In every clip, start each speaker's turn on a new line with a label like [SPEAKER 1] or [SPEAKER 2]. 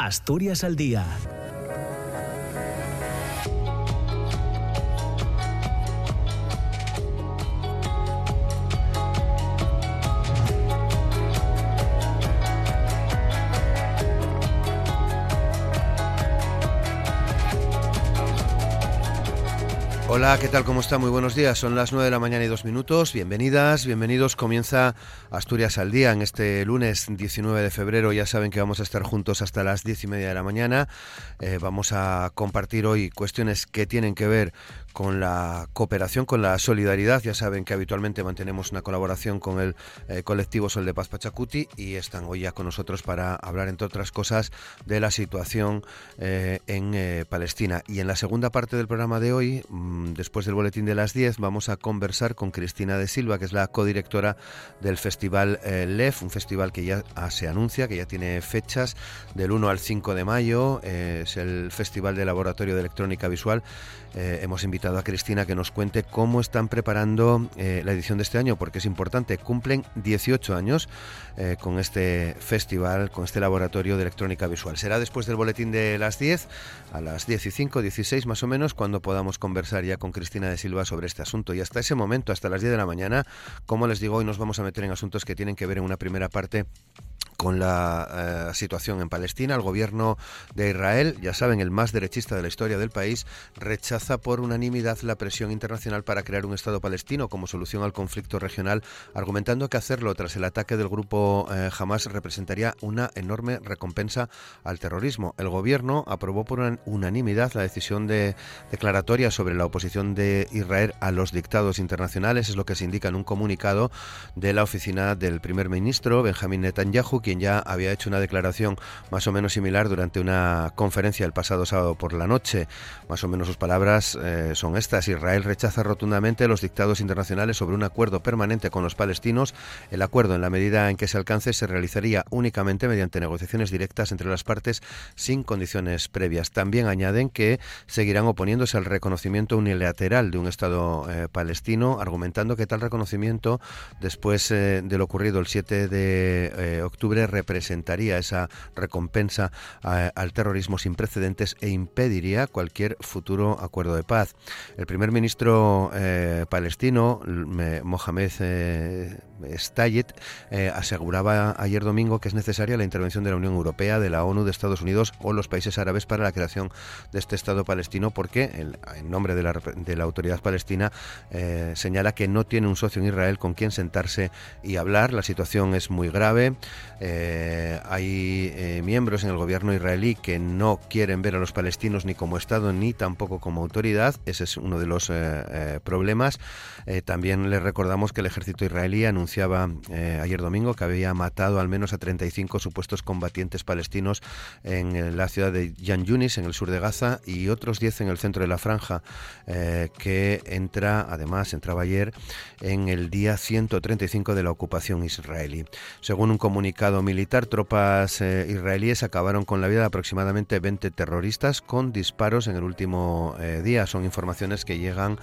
[SPEAKER 1] Asturias al día
[SPEAKER 2] Hola, ¿qué tal? ¿Cómo está? Muy buenos días. Son las 9 de la mañana y dos minutos. Bienvenidas, bienvenidos. Comienza Asturias al día en este lunes 19 de febrero. Ya saben que vamos a estar juntos hasta las 10 y media de la mañana. Eh, vamos a compartir hoy cuestiones que tienen que ver con la cooperación, con la solidaridad. Ya saben que habitualmente mantenemos una colaboración con el eh, colectivo Sol de Paz Pachacuti y están hoy ya con nosotros para hablar, entre otras cosas, de la situación eh, en Palestina. Y en la segunda parte del programa de hoy, mm, después del boletín de las 10 vamos a conversar con Cristina de Silva, que es la codirectora del Festival eh, LEF, un festival que ya ah, se anuncia, que ya tiene fechas del 1 al 5 de mayo. Eh, es el Festival de Laboratorio de Electrónica Visual. Eh, hemos invitado a Cristina que nos cuente cómo están preparando la edición de este año, porque es importante. Cumplen 18 años con este festival, con este laboratorio de electrónica visual. Será después del boletín de las 10, a las 10 y 5, 16 más o menos, cuando podamos conversar con Cristina de Silva sobre este asunto. Y hasta ese momento, hasta las 10 de la mañana, como les digo, hoy nos vamos a meter en asuntos que tienen que ver en una primera parte con la eh, situación en Palestina. El gobierno de Israel, ya saben, el más derechista de la historia del país, rechaza por unanimidad la presión internacional para crear un Estado palestino como solución al conflicto regional, argumentando que hacerlo tras el ataque del grupo eh, Hamas representaría una enorme recompensa al terrorismo. El gobierno aprobó por unanimidad la decisión de declaratoria sobre la oposición de Israel a los dictados internacionales, es lo que se indica en un comunicado de la oficina del primer ministro Benjamin Netanyahu, quien ya había hecho una declaración más o menos similar durante una conferencia el pasado sábado por la noche. Más o menos sus palabras eh, son estas. Israel rechaza rotundamente los dictados internacionales sobre un acuerdo permanente con los palestinos. El acuerdo, en la medida en que se alcance, se realizaría únicamente mediante negociaciones directas entre las partes sin condiciones previas. También añaden que seguirán oponiéndose al reconocimiento unilateral de un Estado eh, palestino, argumentando que tal reconocimiento, después eh, de lo ocurrido el 7 de octubre, representaría esa recompensa al terrorismo sin precedentes e impediría cualquier futuro acuerdo de paz. El primer ministro eh, palestino, Mohamed eh, eh, aseguraba ayer domingo que es necesaria la intervención de la Unión Europea, de la ONU, de Estados Unidos o los países árabes para la creación de este Estado palestino porque, en nombre de la, de la autoridad palestina, señala que no tiene un socio en Israel con quien sentarse y hablar. La situación es muy grave. Eh, hay eh, miembros en el gobierno israelí que no quieren ver a los palestinos ni como Estado ni tampoco como autoridad. Ese es uno de los eh, problemas. también les recordamos que el ejército israelí anunciaba ayer domingo que había matado al menos a 35 supuestos combatientes palestinos en la ciudad de Yan Yunis, en el sur de Gaza, y otros 10 en el centro de la franja, que entra, además, entraba ayer en el día 135 de la ocupación israelí. Según un comunicado militar, tropas eh, israelíes acabaron con la vida de aproximadamente 20 terroristas con disparos en el último eh, día. Son informaciones que llegan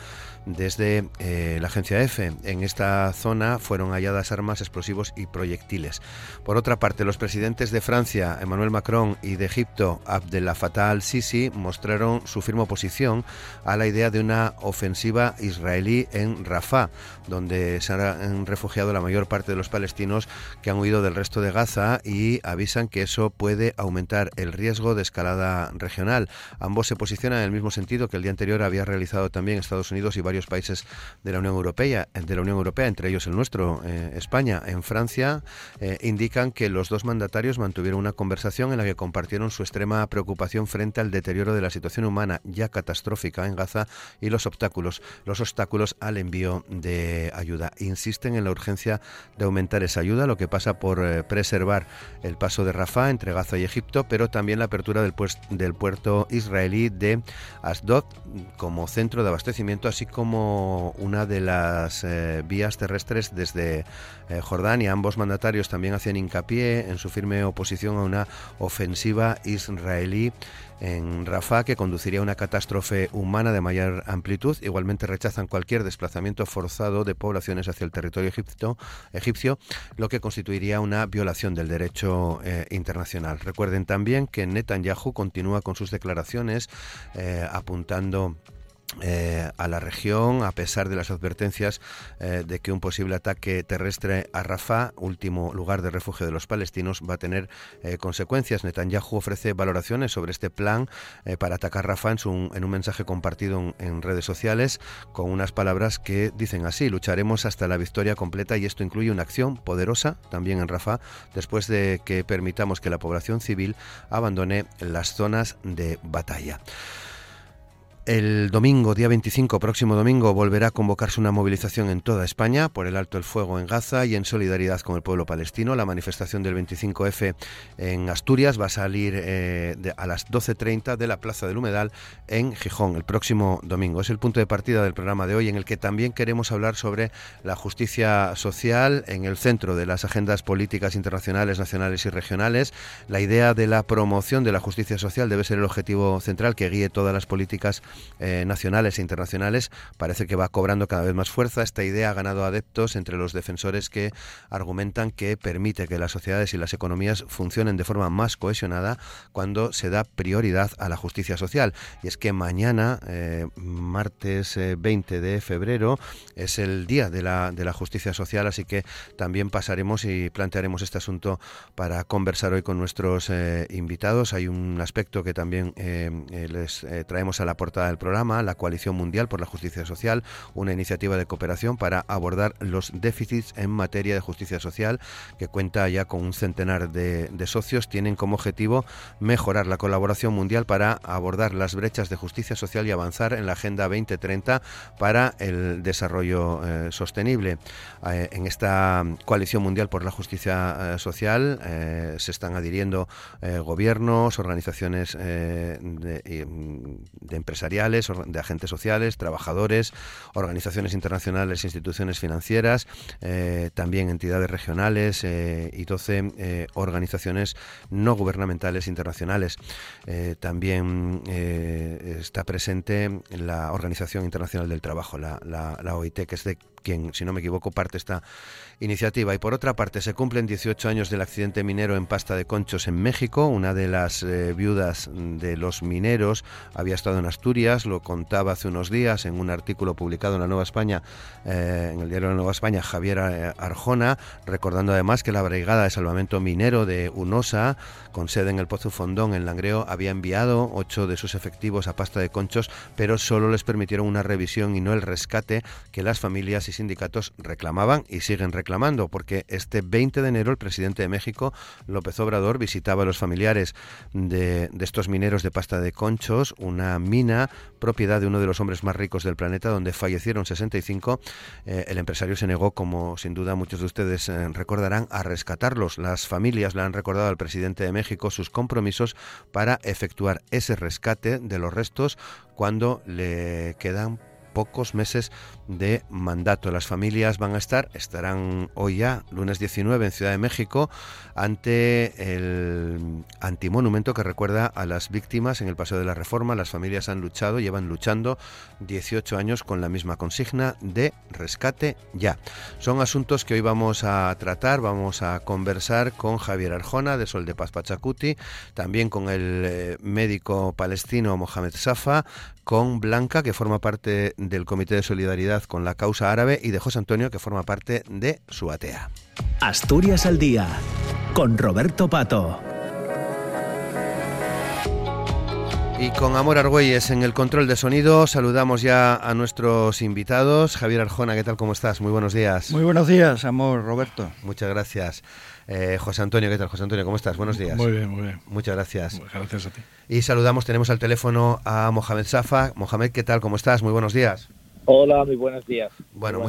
[SPEAKER 2] desde eh, la agencia EFE. En esta zona fueron halladas armas, explosivos y proyectiles. Por otra parte, los presidentes de Francia, Emmanuel Macron, y de Egipto, Abdel Fattah al-Sisi, mostraron su firme oposición a la idea de una ofensiva israelí en Rafah, donde se han refugiado la mayor parte de los palestinos que han huido del resto de Gaza y avisan que eso puede aumentar el riesgo de escalada regional. Ambos se posicionan en el mismo sentido que el día anterior había realizado también Estados Unidos y varios países de la Unión Europea, de la Unión Europea entre ellos el nuestro, eh, España, en Francia, eh, indican que los dos mandatarios mantuvieron una conversación en la que compartieron su extrema preocupación frente al deterioro de la situación humana ya catastrófica en Gaza y los obstáculos, los obstáculos al envío de ayuda. Insisten en la urgencia de aumentar esa ayuda, lo que pasa por eh, preservar el paso de Rafah entre Gaza y Egipto, pero también la apertura del, del puerto israelí de Asdod como centro de abastecimiento, así como como una de las eh, vías terrestres desde eh, Jordania. Ambos mandatarios también hacían hincapié en su firme oposición a una ofensiva israelí en Rafah que conduciría a una catástrofe humana de mayor amplitud. Igualmente rechazan cualquier desplazamiento forzado de poblaciones hacia el territorio egipcio, lo que constituiría una violación del derecho internacional. Recuerden también que Netanyahu continúa con sus declaraciones apuntando eh, a la región, a pesar de las advertencias eh, de que un posible ataque terrestre a Rafah, último lugar de refugio de los palestinos, va a tener eh, consecuencias. Netanyahu ofrece valoraciones sobre este plan para atacar Rafah en, un mensaje compartido en, redes sociales con unas palabras que dicen así, lucharemos hasta la victoria completa y esto incluye una acción poderosa también en Rafah después de que permitamos que la población civil abandone las zonas de batalla. El domingo, día 25, próximo domingo, volverá a convocarse una movilización en toda España por el alto el fuego en Gaza y en solidaridad con el pueblo palestino. La manifestación del 25F en Asturias va a salir eh, a las 12.30 de la Plaza del Humedal en Gijón el próximo domingo. Es el punto de partida del programa de hoy en el que también queremos hablar sobre la justicia social en el centro de las agendas políticas internacionales, nacionales y regionales. La idea de la promoción de la justicia social debe ser el objetivo central que guíe todas las políticas eh, nacionales e internacionales, parece que va cobrando cada vez más fuerza. Esta idea ha ganado adeptos entre los defensores que argumentan que permite que las sociedades y las economías funcionen de forma más cohesionada cuando se da prioridad a la justicia social. Y es que mañana, eh, martes 20 eh, de febrero, es el día de la, de la justicia social, así que también pasaremos y plantearemos este asunto para conversar hoy con nuestros invitados. Hay un aspecto que también les traemos a la portada del programa, la Coalición Mundial por la Justicia Social, una iniciativa de cooperación para abordar los déficits en materia de justicia social, que cuenta ya con un centenar de, socios, tienen como objetivo mejorar la colaboración mundial para abordar las brechas de justicia social y avanzar en la Agenda 2030 para el desarrollo eh, sostenible. Eh, en esta Coalición Mundial por la Justicia eh, Social se están adhiriendo gobiernos, organizaciones de, de empresariales, de agentes sociales, trabajadores, organizaciones internacionales, instituciones financieras, eh, también entidades regionales eh, y 12 eh, organizaciones no gubernamentales internacionales. también está presente la Organización Internacional del Trabajo, la, la OIT, que es de quien, si no me equivoco, parte esta iniciativa. Y por otra parte, se cumplen 18 años del accidente minero en Pasta de Conchos en México. Una de las eh, viudas de los mineros había estado en Asturias, lo contaba hace unos días en un artículo publicado en la Nueva España, eh, en el diario de la Nueva España, Javier eh, Arjona, recordando además que la Brigada de Salvamento Minero de UNOSA, con sede en el Pozo Fondón, en Langreo, había enviado ocho de sus efectivos a Pasta de Conchos, pero solo les permitieron una revisión y no el rescate que las familias y sindicatos reclamaban y siguen reclamando porque este 20 de enero el presidente de México, López Obrador, visitaba a los familiares de, estos mineros de pasta de conchos, una mina propiedad de uno de los hombres más ricos del planeta, donde fallecieron 65. Eh, el empresario se negó, como sin duda muchos de ustedes eh, recordarán, a rescatarlos. Las familias le han recordado al presidente de México sus compromisos para efectuar ese rescate de los restos cuando le quedan pocos meses de mandato. Las familias van a estar, estarán hoy ya, lunes 19, en Ciudad de México, ante el antimonumento que recuerda a las víctimas en el Paseo de la Reforma. Las familias han luchado, llevan luchando 18 años con la misma consigna de rescate ya. Son asuntos que hoy vamos a tratar, vamos a conversar con Javier Arjona de Sol de Paz Pachacuti, también con el eh, médico palestino Mohamed Safa, con Blanca, que forma parte del Comité de Solidaridad con la Causa Árabe, y de José Antonio, que forma parte de Suatea.
[SPEAKER 1] Asturias al Día, con Roberto Pato.
[SPEAKER 2] Y con Amor Argüelles en el control de sonido, saludamos ya a nuestros invitados. Javier Arjona, ¿qué tal? ¿Cómo estás? Muy buenos días.
[SPEAKER 3] Muy buenos días, Amor, Roberto.
[SPEAKER 2] Muchas gracias. Eh, José Antonio, ¿qué tal? José Antonio, ¿cómo estás? Buenos días.
[SPEAKER 3] Muy bien, muy bien.
[SPEAKER 2] Muchas gracias.
[SPEAKER 3] Gracias a ti.
[SPEAKER 2] Y saludamos, tenemos al teléfono a Mohamed Safa. Mohamed, ¿qué tal? ¿Cómo estás? Muy buenos días.
[SPEAKER 4] Hola, muy buenos días.
[SPEAKER 2] Bueno,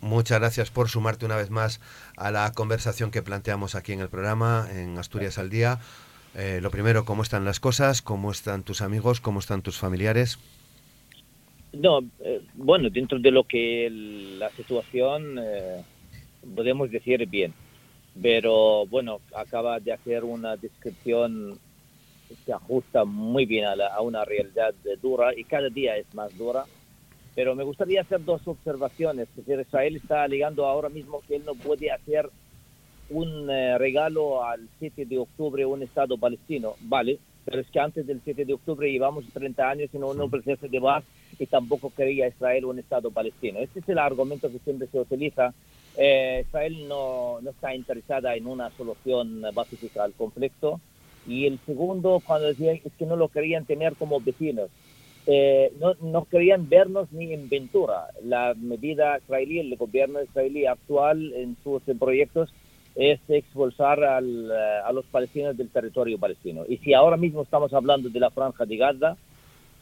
[SPEAKER 2] muchas gracias por sumarte una vez más a la conversación que planteamos aquí en el programa, en Asturias al Día. Eh, lo primero, ¿cómo están las cosas? ¿Cómo están tus amigos? ¿Cómo están tus familiares?
[SPEAKER 4] No, eh, bueno, dentro de lo que la situación, podemos decir bien pero bueno, acaba de hacer una descripción que ajusta muy bien a, una realidad dura y cada día es más dura. Pero me gustaría hacer dos observaciones. Es decir, Israel está alegando ahora mismo que él no puede hacer un eh, regalo al 7 de octubre un Estado palestino, vale, pero es que antes del 7 de octubre llevamos 30 años en un proceso de paz y tampoco quería Israel un Estado palestino. Este es el argumento que siempre se utiliza. Eh, Israel no, no está interesada en una solución pacífica al conflicto. Y el segundo, cuando decía es que no lo querían tener como vecinos. Eh, no, no querían vernos ni en Ventura. La medida israelí, el gobierno israelí actual en sus proyectos es expulsar al, eh, a los palestinos del territorio palestino. Y si ahora mismo estamos hablando de la franja de Gaza,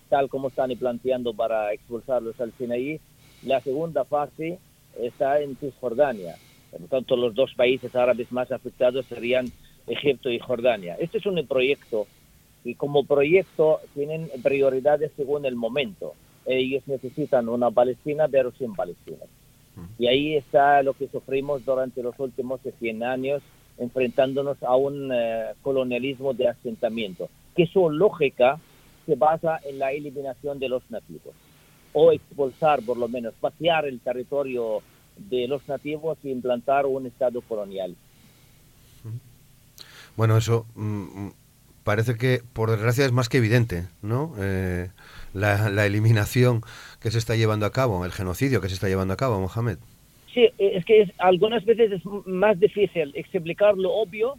[SPEAKER 4] tal como están planteando para expulsarlos al Sinaí, la segunda fase está en Cisjordania. Por lo tanto, los dos países árabes más afectados serían Egipto y Jordania. Este es un proyecto y como proyecto tienen prioridades según el momento. Ellos necesitan una Palestina, pero sin palestinos. Y ahí está lo que sufrimos durante los últimos 100 años, enfrentándonos a un eh, colonialismo de asentamiento, que su lógica se basa en la eliminación de los nativos, o expulsar, por lo menos, vaciar el territorio de los nativos y implantar un Estado colonial.
[SPEAKER 2] Bueno, eso mm, mm, parece que, por desgracia, es más que evidente, ¿no? Eh, la, eliminación que se está llevando a cabo, el genocidio que se está llevando a cabo, Mohamed.
[SPEAKER 4] Sí, es que algunas veces es más difícil explicar lo obvio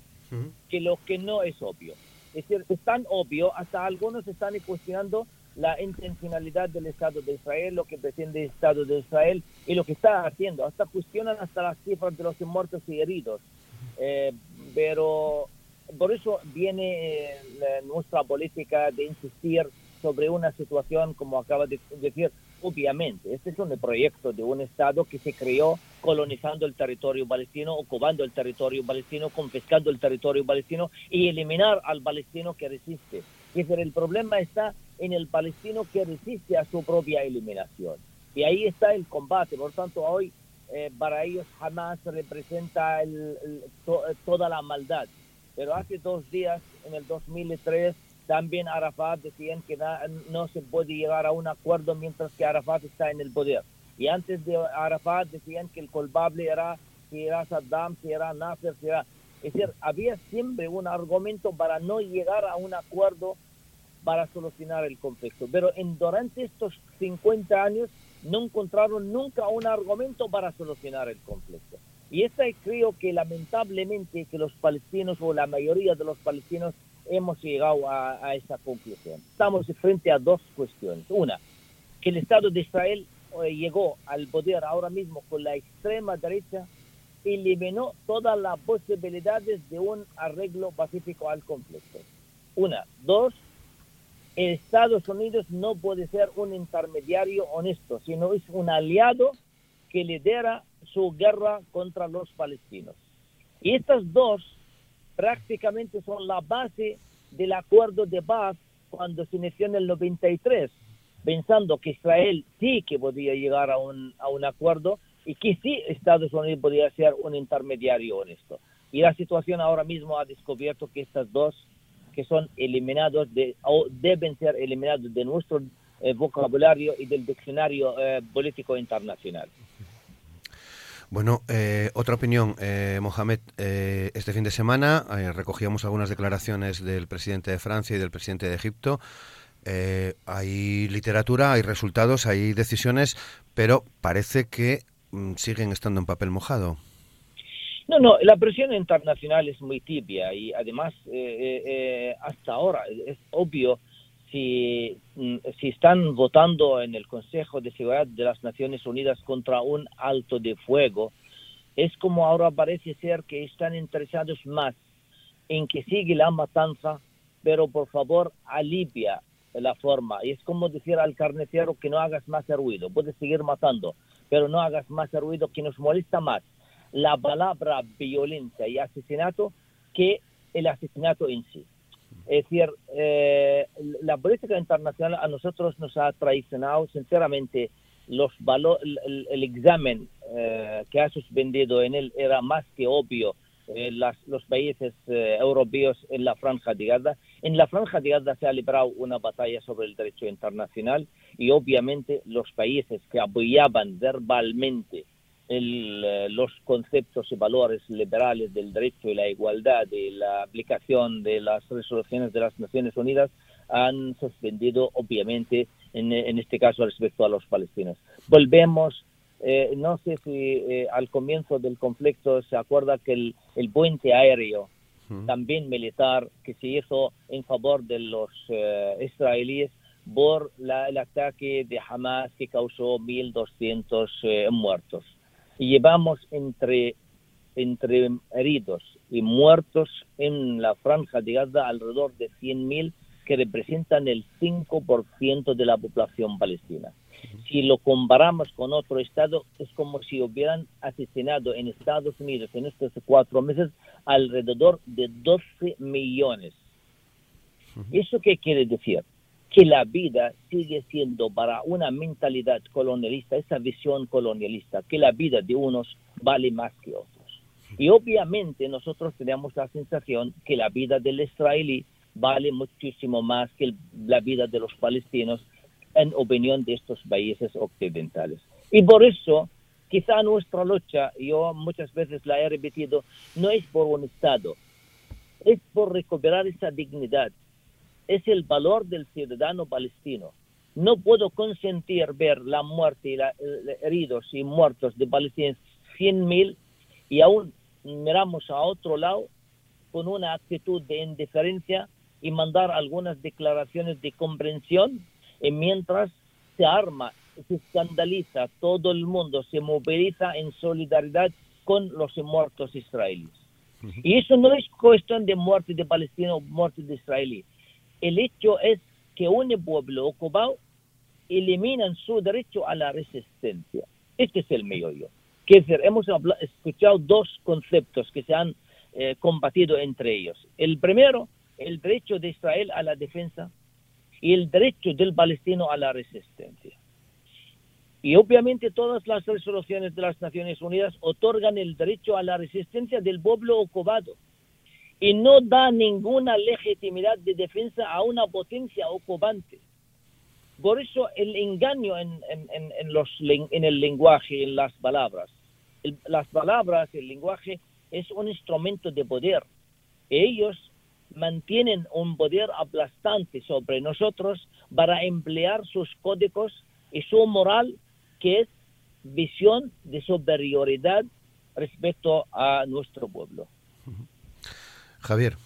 [SPEAKER 4] que lo que no es obvio. Es decir, es tan obvio, hasta algunos están cuestionando la intencionalidad del Estado de Israel, lo que pretende el Estado de Israel y lo que está haciendo. Hasta cuestionan hasta las cifras de los muertos y heridos. Eh, pero por eso viene eh, nuestra política de insistir sobre una situación, como acaba de decir, obviamente. Este es un proyecto de un Estado que se creó colonizando el territorio palestino, ocupando el territorio palestino, confiscando el territorio palestino y eliminar al palestino que resiste. Es decir, el problema está en el palestino que resiste a su propia eliminación. Y ahí está el combate. Por tanto, hoy eh, para ellos jamás representa toda la maldad. Pero hace dos días, en el 2003, también Arafat decían que no se puede llegar a un acuerdo mientras que Arafat está en el poder. Y antes de Arafat decían que el culpable era si era Saddam, si era Nasser, si era... Es decir, había siempre un argumento para no llegar a un acuerdo para solucionar el conflicto. Pero en, durante estos 50 años no encontraron nunca un argumento para solucionar el conflicto. Y esta creo que lamentablemente que los palestinos o la mayoría de los palestinos hemos llegado a, esa conclusión. Estamos frente a dos cuestiones. Una, que el Estado de Israel eh, llegó al poder ahora mismo con la extrema derecha, eliminó todas las posibilidades de un arreglo pacífico al conflicto. Una. Dos, Estados Unidos no puede ser un intermediario honesto, sino es un aliado que lidera su guerra contra los palestinos. Y estas dos prácticamente son la base del acuerdo de paz cuando se inició en el 93, pensando que Israel sí que podía llegar a un, acuerdo y que sí Estados Unidos podía ser un intermediario honesto. Y la situación ahora mismo ha descubierto que estas dos, que son eliminados de, o deben ser eliminados de nuestro eh, vocabulario y del diccionario eh, político internacional.
[SPEAKER 2] Bueno, eh, otra opinión, eh, Mohamed. Eh, este fin de semana recogíamos algunas declaraciones del presidente de Francia y del presidente de Egipto. hay literatura, hay resultados, hay decisiones, pero parece que mm, siguen estando en papel mojado.
[SPEAKER 4] No, no, la presión internacional es muy tibia y además hasta ahora es obvio si, mm, si están votando en el Consejo de Seguridad de las Naciones Unidas contra un alto de fuego, es como ahora parece ser que están interesados más en que siga la matanza, pero por favor alivia la forma. Y es como decir al carnicero que no hagas más ruido, puedes seguir matando, pero no hagas más ruido que nos molesta más la palabra violencia y asesinato que el asesinato en sí. Es decir, eh, la política internacional a nosotros nos ha traicionado, sinceramente, los el, el, examen eh, que ha suspendido en él era más que obvio eh, los países europeos en la franja de Gaza. En la franja de Gaza se ha librado una batalla sobre el derecho internacional y obviamente los países que apoyaban verbalmente eh, los conceptos y valores liberales del derecho y la igualdad y la aplicación de las resoluciones de las Naciones Unidas han suspendido, obviamente, en, este caso respecto a los palestinos. Volvemos, eh, no sé si eh, al comienzo del conflicto se acuerda que el, el puente aéreo, también militar, que se hizo en favor de los israelíes, por el ataque de Hamas que causó 1.200 eh, muertos. Y llevamos entre, entre heridos y muertos en la franja de Gaza alrededor de 100.000 que representan el 5% de la población palestina. Si lo comparamos con otro estado, es como si hubieran asesinado en Estados Unidos en estos cuatro meses alrededor de 12 millones. ¿Eso qué quiere decir? Que la vida sigue siendo para una mentalidad colonialista, esa visión colonialista, que la vida de unos vale más que otros. Y obviamente nosotros tenemos la sensación que la vida del israelí vale muchísimo más que la vida de los palestinos en opinión de estos países occidentales. Y por eso, quizá nuestra lucha, yo muchas veces la he repetido, no es por un Estado, es por recuperar esa dignidad, es el valor del ciudadano palestino. No puedo consentir ver la muerte y la, heridos y muertos de palestinos 100.000 y aún miramos a otro lado con una actitud de indiferencia y mandar algunas declaraciones de comprensión y mientras se arma, se escandaliza, todo el mundo se moviliza en solidaridad con los muertos israelíes. Y eso no es cuestión de muerte de palestinos o muerte de israelíes el hecho es que un pueblo ocupado eliminan su derecho a la resistencia. Este es el meollo. Que decir, hemos escuchado dos conceptos que se han eh, combatido entre ellos. El primero, el derecho de Israel a la defensa y el derecho del palestino a la resistencia. Y obviamente todas las resoluciones de las Naciones Unidas otorgan el derecho a la resistencia del pueblo ocupado y no da ninguna legitimidad de defensa a una potencia ocupante. Por eso el engaño en, los, en el lenguaje, en las palabras. las palabras, el lenguaje es un instrumento de poder. Ellos mantienen un poder aplastante sobre nosotros para emplear sus códigos y su moral, que es visión de superioridad respecto a nuestro pueblo.
[SPEAKER 2] Javier.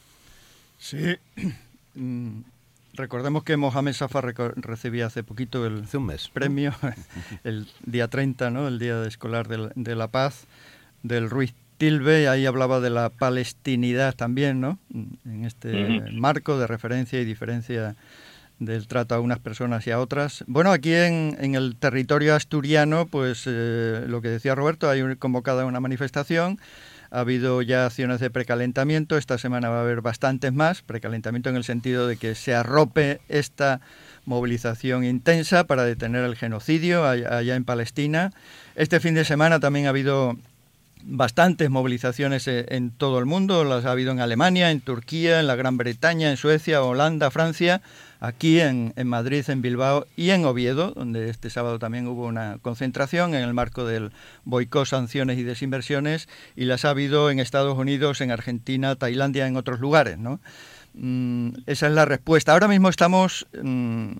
[SPEAKER 3] Sí. Mm, recordemos que Mohamed Safa recibía hace poquito el
[SPEAKER 2] un mes,
[SPEAKER 3] premio, el día 30, ¿no? el Día Escolar de la, Paz, del Ruiz Tilbe, ahí hablaba de la palestinidad también, ¿no? En este marco de referencia y diferencia del trato a unas personas y a otras. Bueno, aquí en, el territorio asturiano, pues eh, lo que decía Roberto, hay convocada una manifestación ha habido ya acciones de precalentamiento, esta semana va a haber bastantes más, precalentamiento en el sentido de que se arrope esta movilización intensa para detener el genocidio allá en Palestina. Este fin de semana también ha habido bastantes movilizaciones eh, en todo el mundo, las ha habido en Alemania, en Turquía, en la Gran Bretaña, en Suecia, Holanda, Francia, aquí en, Madrid, en Bilbao y en Oviedo, donde este sábado también hubo una concentración en el marco del boicot, sanciones y desinversiones, y las ha habido en Estados Unidos, en Argentina, Tailandia, en otros lugares, ¿no? Mm, esa es la respuesta. Ahora mismo estamos, mm,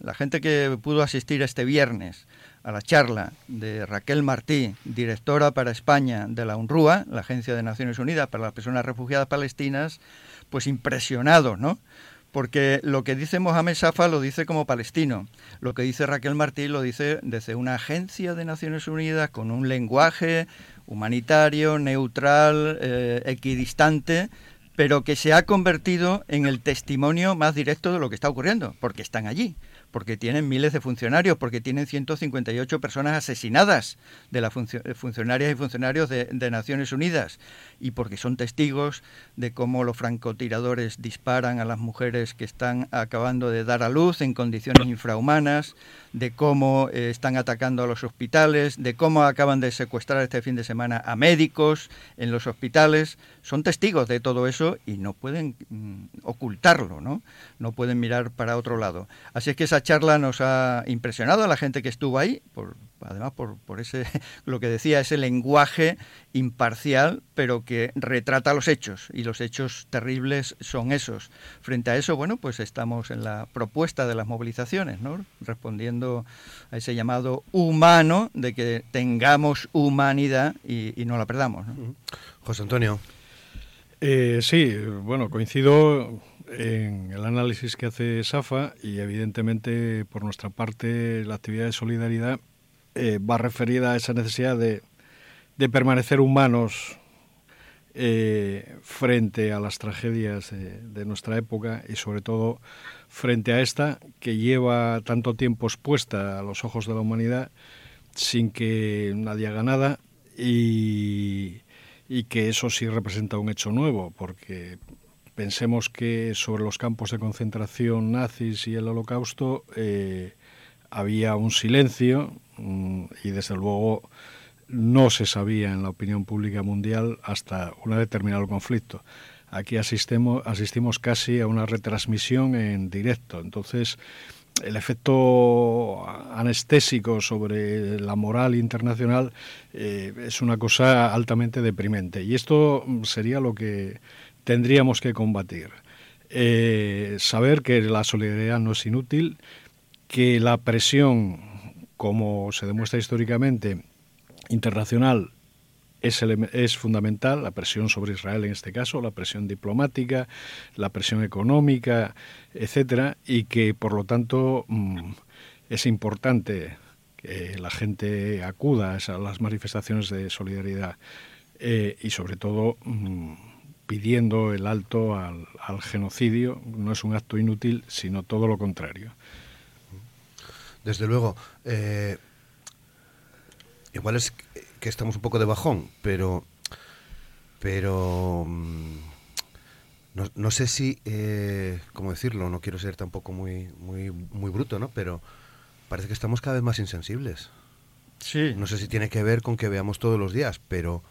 [SPEAKER 3] la gente que pudo asistir este viernes, a la charla de Raquel Martí, directora para España de la UNRUA, la Agencia de Naciones Unidas para las Personas Refugiadas Palestinas, pues impresionado, ¿no? Porque lo que dice Mohamed Safa lo dice como palestino, lo que dice Raquel Martí lo dice desde una agencia de Naciones Unidas con un lenguaje humanitario, neutral, eh, equidistante, pero que se ha convertido en el testimonio más directo de lo que está ocurriendo, porque están allí porque tienen miles de funcionarios, porque tienen 158 personas asesinadas de las funcionarias y funcionarios de, Naciones Unidas, y porque son testigos de cómo los francotiradores disparan a las mujeres que están acabando de dar a luz en condiciones infrahumanas, de cómo eh, están atacando a los hospitales, de cómo acaban de secuestrar este fin de semana a médicos en los hospitales. Son testigos de todo eso y no pueden mm, ocultarlo, ¿no? No pueden mirar para otro lado. Así es que esa charla nos ha impresionado a la gente que estuvo ahí, por, además por, por ese, lo que decía, ese lenguaje imparcial, pero que retrata los hechos, y los hechos terribles son esos. Frente a eso, bueno, pues estamos en la propuesta de las movilizaciones, ¿no? Respondiendo a ese llamado humano de que tengamos humanidad y, no la perdamos.
[SPEAKER 2] José Antonio.
[SPEAKER 5] Eh, sí, bueno, coincido en el análisis que hace SAFA y evidentemente por nuestra parte la actividad de solidaridad eh, va referida a esa necesidad de, permanecer humanos eh, frente a las tragedias de nuestra época y sobre todo frente a esta que lleva tanto tiempo expuesta a los ojos de la humanidad sin que nadie haga nada y, que eso sí representa un hecho nuevo porque pensemos que sobre los campos de concentración nazis y el holocausto eh, había un silencio y desde luego no se sabía en la opinión pública mundial hasta una vez terminado el conflicto. Aquí asistimos, asistimos casi a una retransmisión en directo. Entonces, el efecto anestésico sobre la moral internacional eh, es una cosa altamente deprimente. Y esto sería lo que tendríamos que combatir. Eh, saber que la solidaridad no es inútil, que la presión, como se demuestra históricamente, internacional es, fundamental, la presión sobre Israel en este caso, la presión diplomática, la presión económica, etcétera, y que por lo tanto mm, es importante que la gente acuda a las manifestaciones de solidaridad eh, y sobre todo mm, pidiendo el alto al, al genocidio. No es un acto inútil, sino todo lo contrario.
[SPEAKER 2] Desde luego. Eh, igual es que estamos un poco de bajón, pero. Pero. Mm, no, sé si. Eh, ¿Cómo decirlo? No quiero ser tampoco muy, muy, muy bruto, ¿no? Pero parece que estamos cada vez más insensibles.
[SPEAKER 3] Sí.
[SPEAKER 2] No sé si tiene que ver con que veamos todos los días, pero.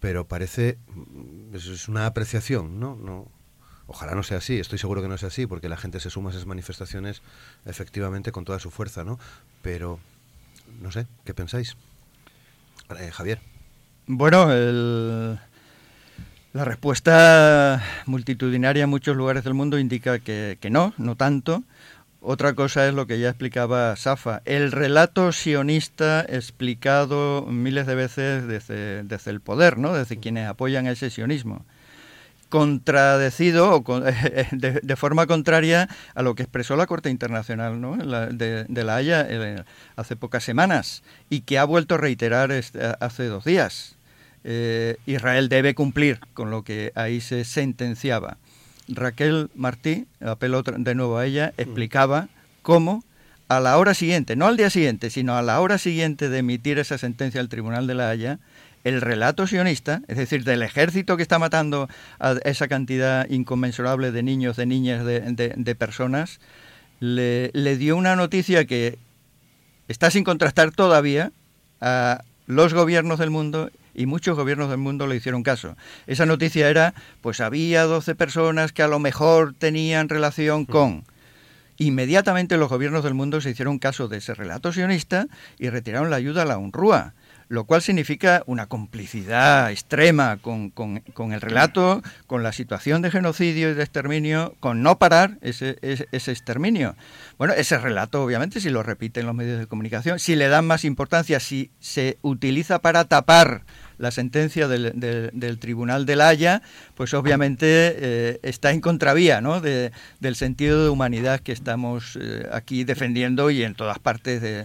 [SPEAKER 2] Pero parece. Mm, es una apreciación, ¿no? no Ojalá no sea así, estoy seguro que no sea así, porque la gente se suma a esas manifestaciones efectivamente con toda su fuerza, ¿no? Pero, no sé, ¿qué pensáis? Eh, Javier.
[SPEAKER 3] Bueno, la respuesta multitudinaria en muchos lugares del mundo indica que, no, no tanto. Otra cosa es lo que ya explicaba Safa, el relato sionista explicado miles de veces desde, desde el poder, ¿no? desde quienes apoyan ese sionismo contradecido o de, forma contraria a lo que expresó la Corte Internacional ¿no? de, La Haya eh, hace pocas semanas y que ha vuelto a reiterar este, hace dos días. Eh, Israel debe cumplir con lo que ahí se sentenciaba. Raquel Martí, apelo de nuevo a ella, explicaba cómo a la hora siguiente, no al día siguiente, sino a la hora siguiente de emitir esa sentencia al Tribunal de la Haya, el relato sionista, es decir, del ejército que está matando a esa cantidad inconmensurable de niños, de niñas, de, personas, le, dio una noticia que está sin contrastar todavía a los gobiernos del mundo y muchos gobiernos del mundo le hicieron caso. Esa noticia era, pues había 12 personas que a lo mejor tenían relación con... Inmediatamente los gobiernos del mundo se hicieron caso de ese relato sionista y retiraron la ayuda a la UNRWA lo cual significa una complicidad extrema con, el relato, con la situación de genocidio y de exterminio, con no parar ese, ese, exterminio. Bueno, ese relato obviamente si lo repiten los medios de comunicación, si le dan más importancia, si se utiliza para tapar la sentencia del, del, Tribunal de la Haya, pues obviamente eh, está en contravía ¿no? del sentido de humanidad que estamos eh, aquí defendiendo y en todas partes de,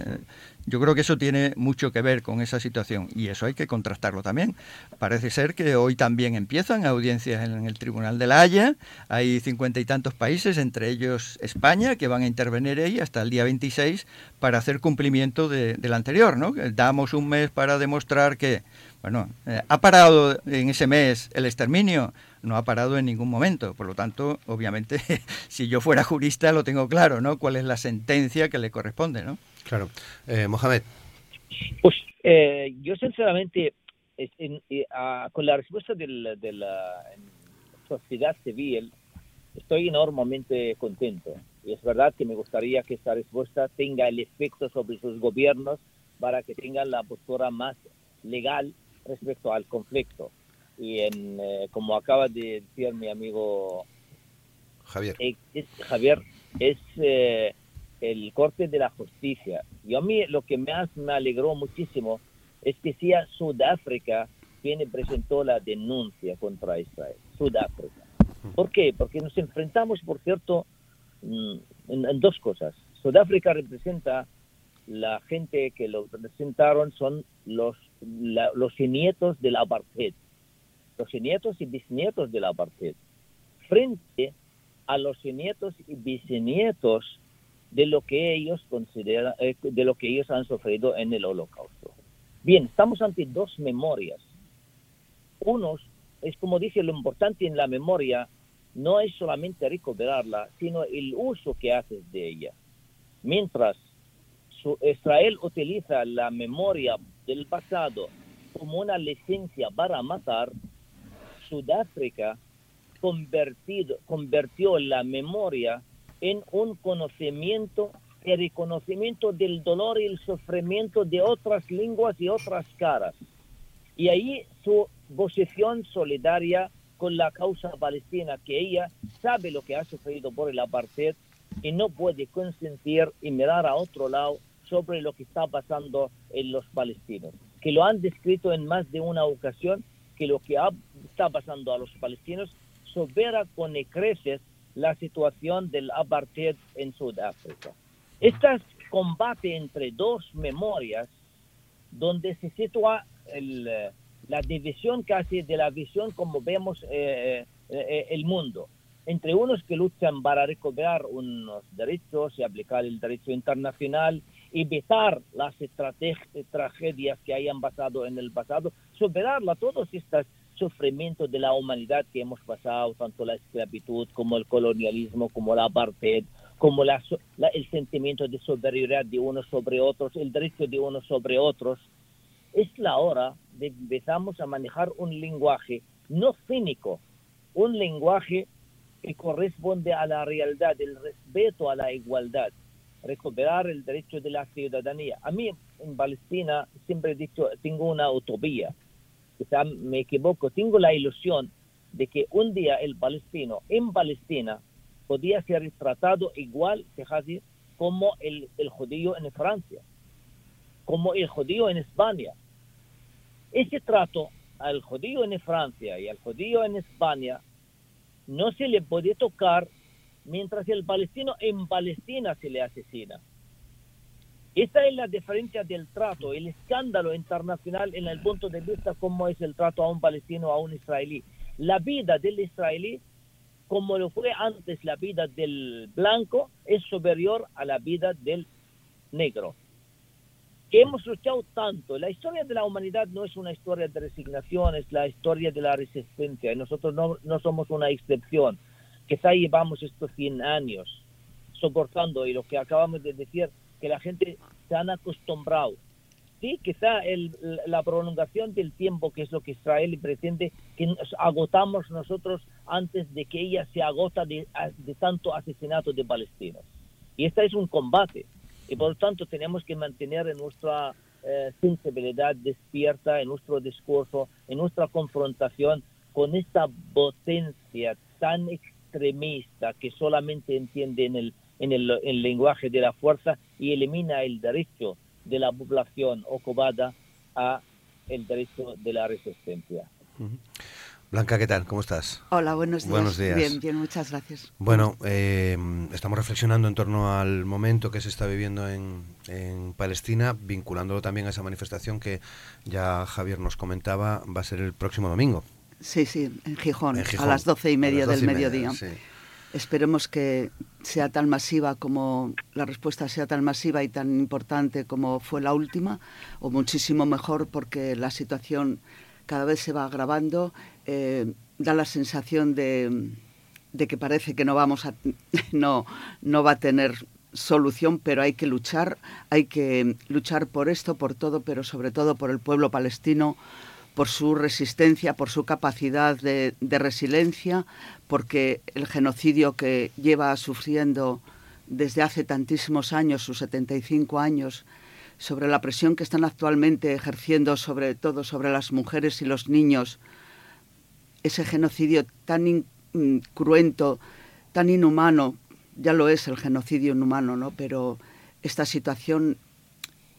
[SPEAKER 3] yo creo que eso tiene mucho que ver con esa situación y eso hay que contrastarlo también. Parece ser que hoy también empiezan audiencias en el Tribunal de la Haya. Hay cincuenta y tantos países, entre ellos España, que van a intervenir ahí hasta el día 26 para hacer cumplimiento de, del anterior. ¿no? Damos un mes para demostrar que, bueno, eh, ha parado en ese mes el exterminio no ha parado en ningún momento. Por lo tanto, obviamente, si yo fuera jurista lo tengo claro, ¿no? ¿Cuál es la sentencia que le corresponde, ¿no?
[SPEAKER 2] Claro. Eh, Mohamed.
[SPEAKER 4] Pues eh, yo sinceramente con la respuesta de la, sociedad civil, estoy enormemente contento. Y es verdad que me gustaría que esta respuesta tenga el efecto sobre sus gobiernos para que tengan la postura más legal respecto al conflicto. Y en, eh, como acaba de decir mi amigo
[SPEAKER 2] Javier,
[SPEAKER 4] eh, es, Javier, es eh, el corte de la justicia. Y a mí lo que más me alegró muchísimo es que sea Sudáfrica quien presentó la denuncia contra Israel. Sudáfrica. ¿Por qué? Porque nos enfrentamos, por cierto, mm, en, dos cosas. Sudáfrica representa la gente que lo representaron son los, los nietos del apartheid, los nietos y bisnietos del apartheid, frente a los nietos y bisnietos de lo que ellos consideran, eh, de lo que ellos han sufrido en el holocausto. Bien, estamos ante dos memorias. Unos, es como dice, lo importante en la memoria no es solamente recuperarla, sino el uso que haces de ella. Mientras Israel utiliza la memoria del pasado como una licencia para matar, Sudáfrica convertido, convirtió la memoria en un conocimiento y reconocimiento del dolor y el sufrimiento de otras lenguas y otras caras. Y ahí su posición solidaria con la causa palestina, que ella sabe lo que ha sufrido por el apartheid y no puede consentir y mirar a otro lado sobre lo que está pasando en los palestinos, que lo han descrito en más de una ocasión, que lo que está pasando a los palestinos supera con creces la situación del apartheid en Sudáfrica. Este combate entre dos memorias donde se sitúa eh, la división casi de la visión como vemos eh, eh, el mundo, entre unos que luchan para recuperar unos derechos y aplicar el derecho internacional, evitar las tragedias que hayan pasado en el pasado, superarla, todos estos sufrimiento de la humanidad que hemos pasado, tanto la esclavitud como el colonialismo, como la apartheid, como la, el sentimiento de superioridad de unos sobre otros, el derecho de unos sobre otros, es la hora de empezamos a manejar un lenguaje no cínico, un lenguaje que corresponde a la realidad, el respeto a la igualdad, recuperar el derecho de la ciudadanía. A mí en Palestina siempre he dicho, tengo una utopía, quizá me equivoco, tengo la ilusión de que un día el palestino en Palestina podía ser tratado igual, fíjate, como el, el judío en Francia, como el judío en España. Ese trato al judío en Francia y al judío en España no se le puede tocar mientras el palestino en Palestina se le asesina. Esta es la diferencia del trato, el escándalo internacional en el punto de vista cómo es el trato a un palestino, a un israelí. La vida del israelí, como lo fue antes la vida del blanco, es superior a la vida del negro. hemos luchado tanto. La historia de la humanidad no es una historia de resignación, es la historia de la resistencia. Y nosotros no, no somos una excepción. Quizá llevamos estos 100 años soportando y lo que acabamos de decir que la gente se han acostumbrado. Sí, quizá el, la prolongación del tiempo, que es lo que Israel pretende, que nos agotamos nosotros antes de que ella se agota de, de tanto asesinato de palestinos. Y este es un combate. Y por lo tanto tenemos que mantener en nuestra eh, sensibilidad despierta, en nuestro discurso, en nuestra confrontación con esta potencia tan extremista que solamente entiende en el en el, lenguaje de la fuerza y elimina el derecho de la población ocupada a el derecho de la resistencia.
[SPEAKER 2] Blanca, ¿qué tal? ¿Cómo estás?
[SPEAKER 6] Hola, buenos días.
[SPEAKER 2] Buenos días.
[SPEAKER 6] Bien, bien, muchas gracias.
[SPEAKER 2] Bueno, eh, estamos reflexionando en torno al momento que se está viviendo en, en, Palestina, vinculándolo también a esa manifestación que ya Javier nos comentaba, va a ser el próximo domingo.
[SPEAKER 6] Sí, sí, en Gijón, a las doce y media del mediodía. sí. Esperemos que sea tan masiva como la respuesta sea tan masiva y tan importante como fue la última, o muchísimo mejor porque la situación cada vez se va agravando. Eh, da la sensación de, que parece que no vamos a no, no va a tener solución, pero hay que luchar, hay que luchar por esto, por todo, pero sobre todo por el pueblo palestino, por su resistencia, por su capacidad de, resiliencia, porque el genocidio que lleva sufriendo desde hace tantísimos años, sus 75 años, sobre la presión que están actualmente ejerciendo sobre todo sobre las mujeres y los niños, ese genocidio tan mm, cruento, tan inhumano, ya lo es el genocidio inhumano, ¿no? Pero esta situación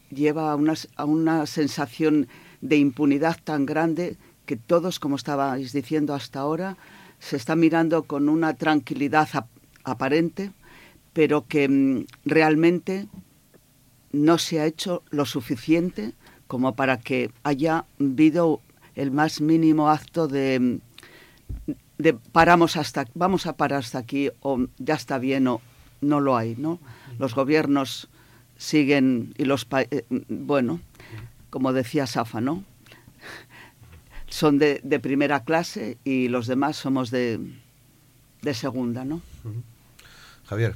[SPEAKER 6] lleva a una, a una sensación de impunidad tan grande que todos, como estabais diciendo hasta ahora, se está mirando con una tranquilidad aparente, pero que mm, realmente no se ha hecho lo suficiente como para que haya habido el más mínimo acto de, mm, de paramos hasta vamos a parar hasta aquí o ya está bien o no lo hay, ¿no? Los gobiernos siguen y los eh, bueno, como decía Safa, ¿no? Son de, primera clase y los demás somos de, de segunda, ¿no?
[SPEAKER 2] Javier.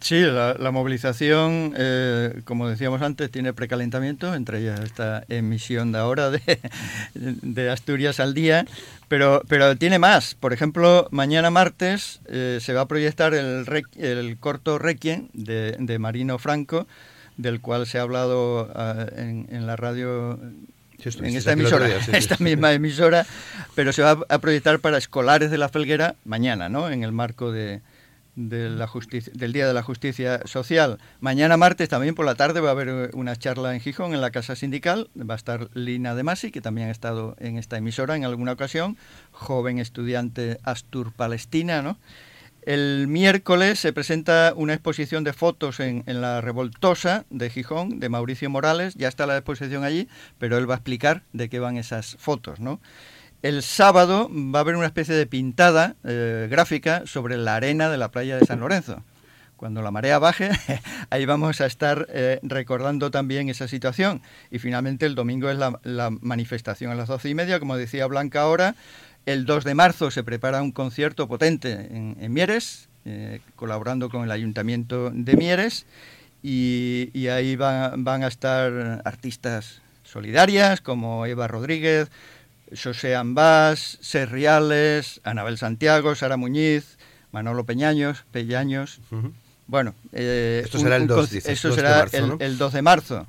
[SPEAKER 3] Sí, la, movilización, eh, como decíamos antes, tiene precalentamiento, entre ellas esta emisión de ahora de, de Asturias al día, pero, pero tiene más. Por ejemplo, mañana martes eh, se va a proyectar el, el corto Requiem de, de, Marino Franco, del cual se ha hablado ah, en, en, la radio en esta emisora, esta misma emisora, pero se va a proyectar para escolares de la Felguera mañana, ¿no? En el marco de, de la justicia, del Día de la Justicia Social. Mañana martes también por la tarde va a haber eh, una charla en Gijón en la Casa Sindical. Va a estar Lina de Masi, que también ha estado en esta emisora en alguna ocasión, joven estudiante Astur Palestina, ¿no? El miércoles se presenta una exposición de fotos en, en, la Revoltosa de Gijón, de Mauricio Morales. Ya está la exposición allí, pero él va a explicar de qué van esas fotos, ¿no? El sábado va a haber una especie de pintada eh, gráfica sobre la arena de la playa de San Lorenzo. Cuando la marea baje, ahí vamos a estar eh, recordando también esa situación. Y finalmente el domingo es la, manifestación a las doce y media, como decía Blanca ahora. El 2 de marzo se prepara un concierto potente en, Mieres, eh, colaborando con el Ayuntamiento de Mieres. Y, ahí van a estar artistas solidarias como Eva Rodríguez, José Ambás, Serriales, Anabel Santiago, Sara Muñiz, Manolo Peñaños, Peñaños. Bueno,
[SPEAKER 2] eh, esto será, el, 2,
[SPEAKER 3] eso será el, 2 de marzo.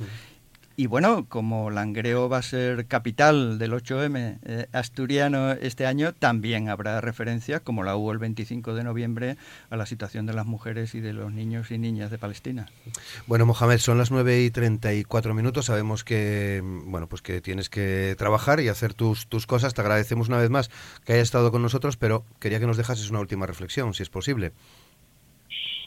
[SPEAKER 3] Y bueno, como Langreo va a ser capital del 8M eh, asturiano este año, también habrá referencia, como la hubo el 25 de noviembre, a la situación de las mujeres y de los niños y niñas de Palestina.
[SPEAKER 2] Bueno, Mohamed, son las 9 y 34 minutos. Sabemos que, bueno, pues que tienes que trabajar y hacer tus, tus cosas. Te agradecemos una vez más que hayas estado con nosotros, pero quería que nos dejases una última reflexión, si es posible.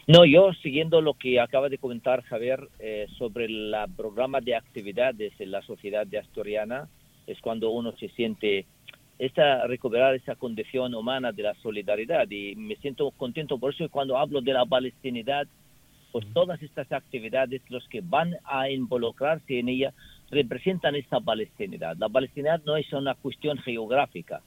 [SPEAKER 4] No, yo siguiendo lo que acaba de comentar Javier eh, sobre el programa de actividades en la sociedad de Asturiana, es cuando uno se siente esta recuperar esa condición humana de la solidaridad y me siento contento por eso cuando hablo de la palestinidad, pues todas estas actividades, los que van a involucrarse en ella, representan esta palestinidad. La palestinidad no es una cuestión geográfica.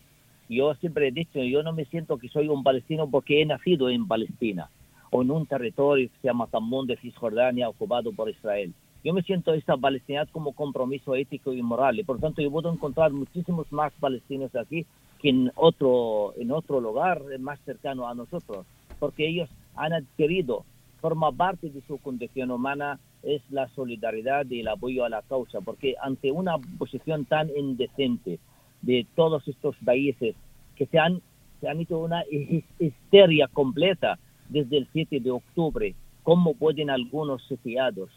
[SPEAKER 4] Yo siempre he dicho, yo no me siento que soy un palestino porque he nacido en Palestina o en un territorio que se llama Tamón de Cisjordania ocupado por Israel. Yo me siento esta palestinidad como compromiso ético y moral y por lo tanto yo puedo encontrar muchísimos más palestinos aquí que en otro, en otro lugar más cercano a nosotros, porque ellos han adquirido, forma parte de su condición humana es la solidaridad y el apoyo a la causa, porque ante una posición tan indecente de todos estos países que se han, se han hecho una histeria completa desde el 7 de octubre, cómo pueden algunos sitiados,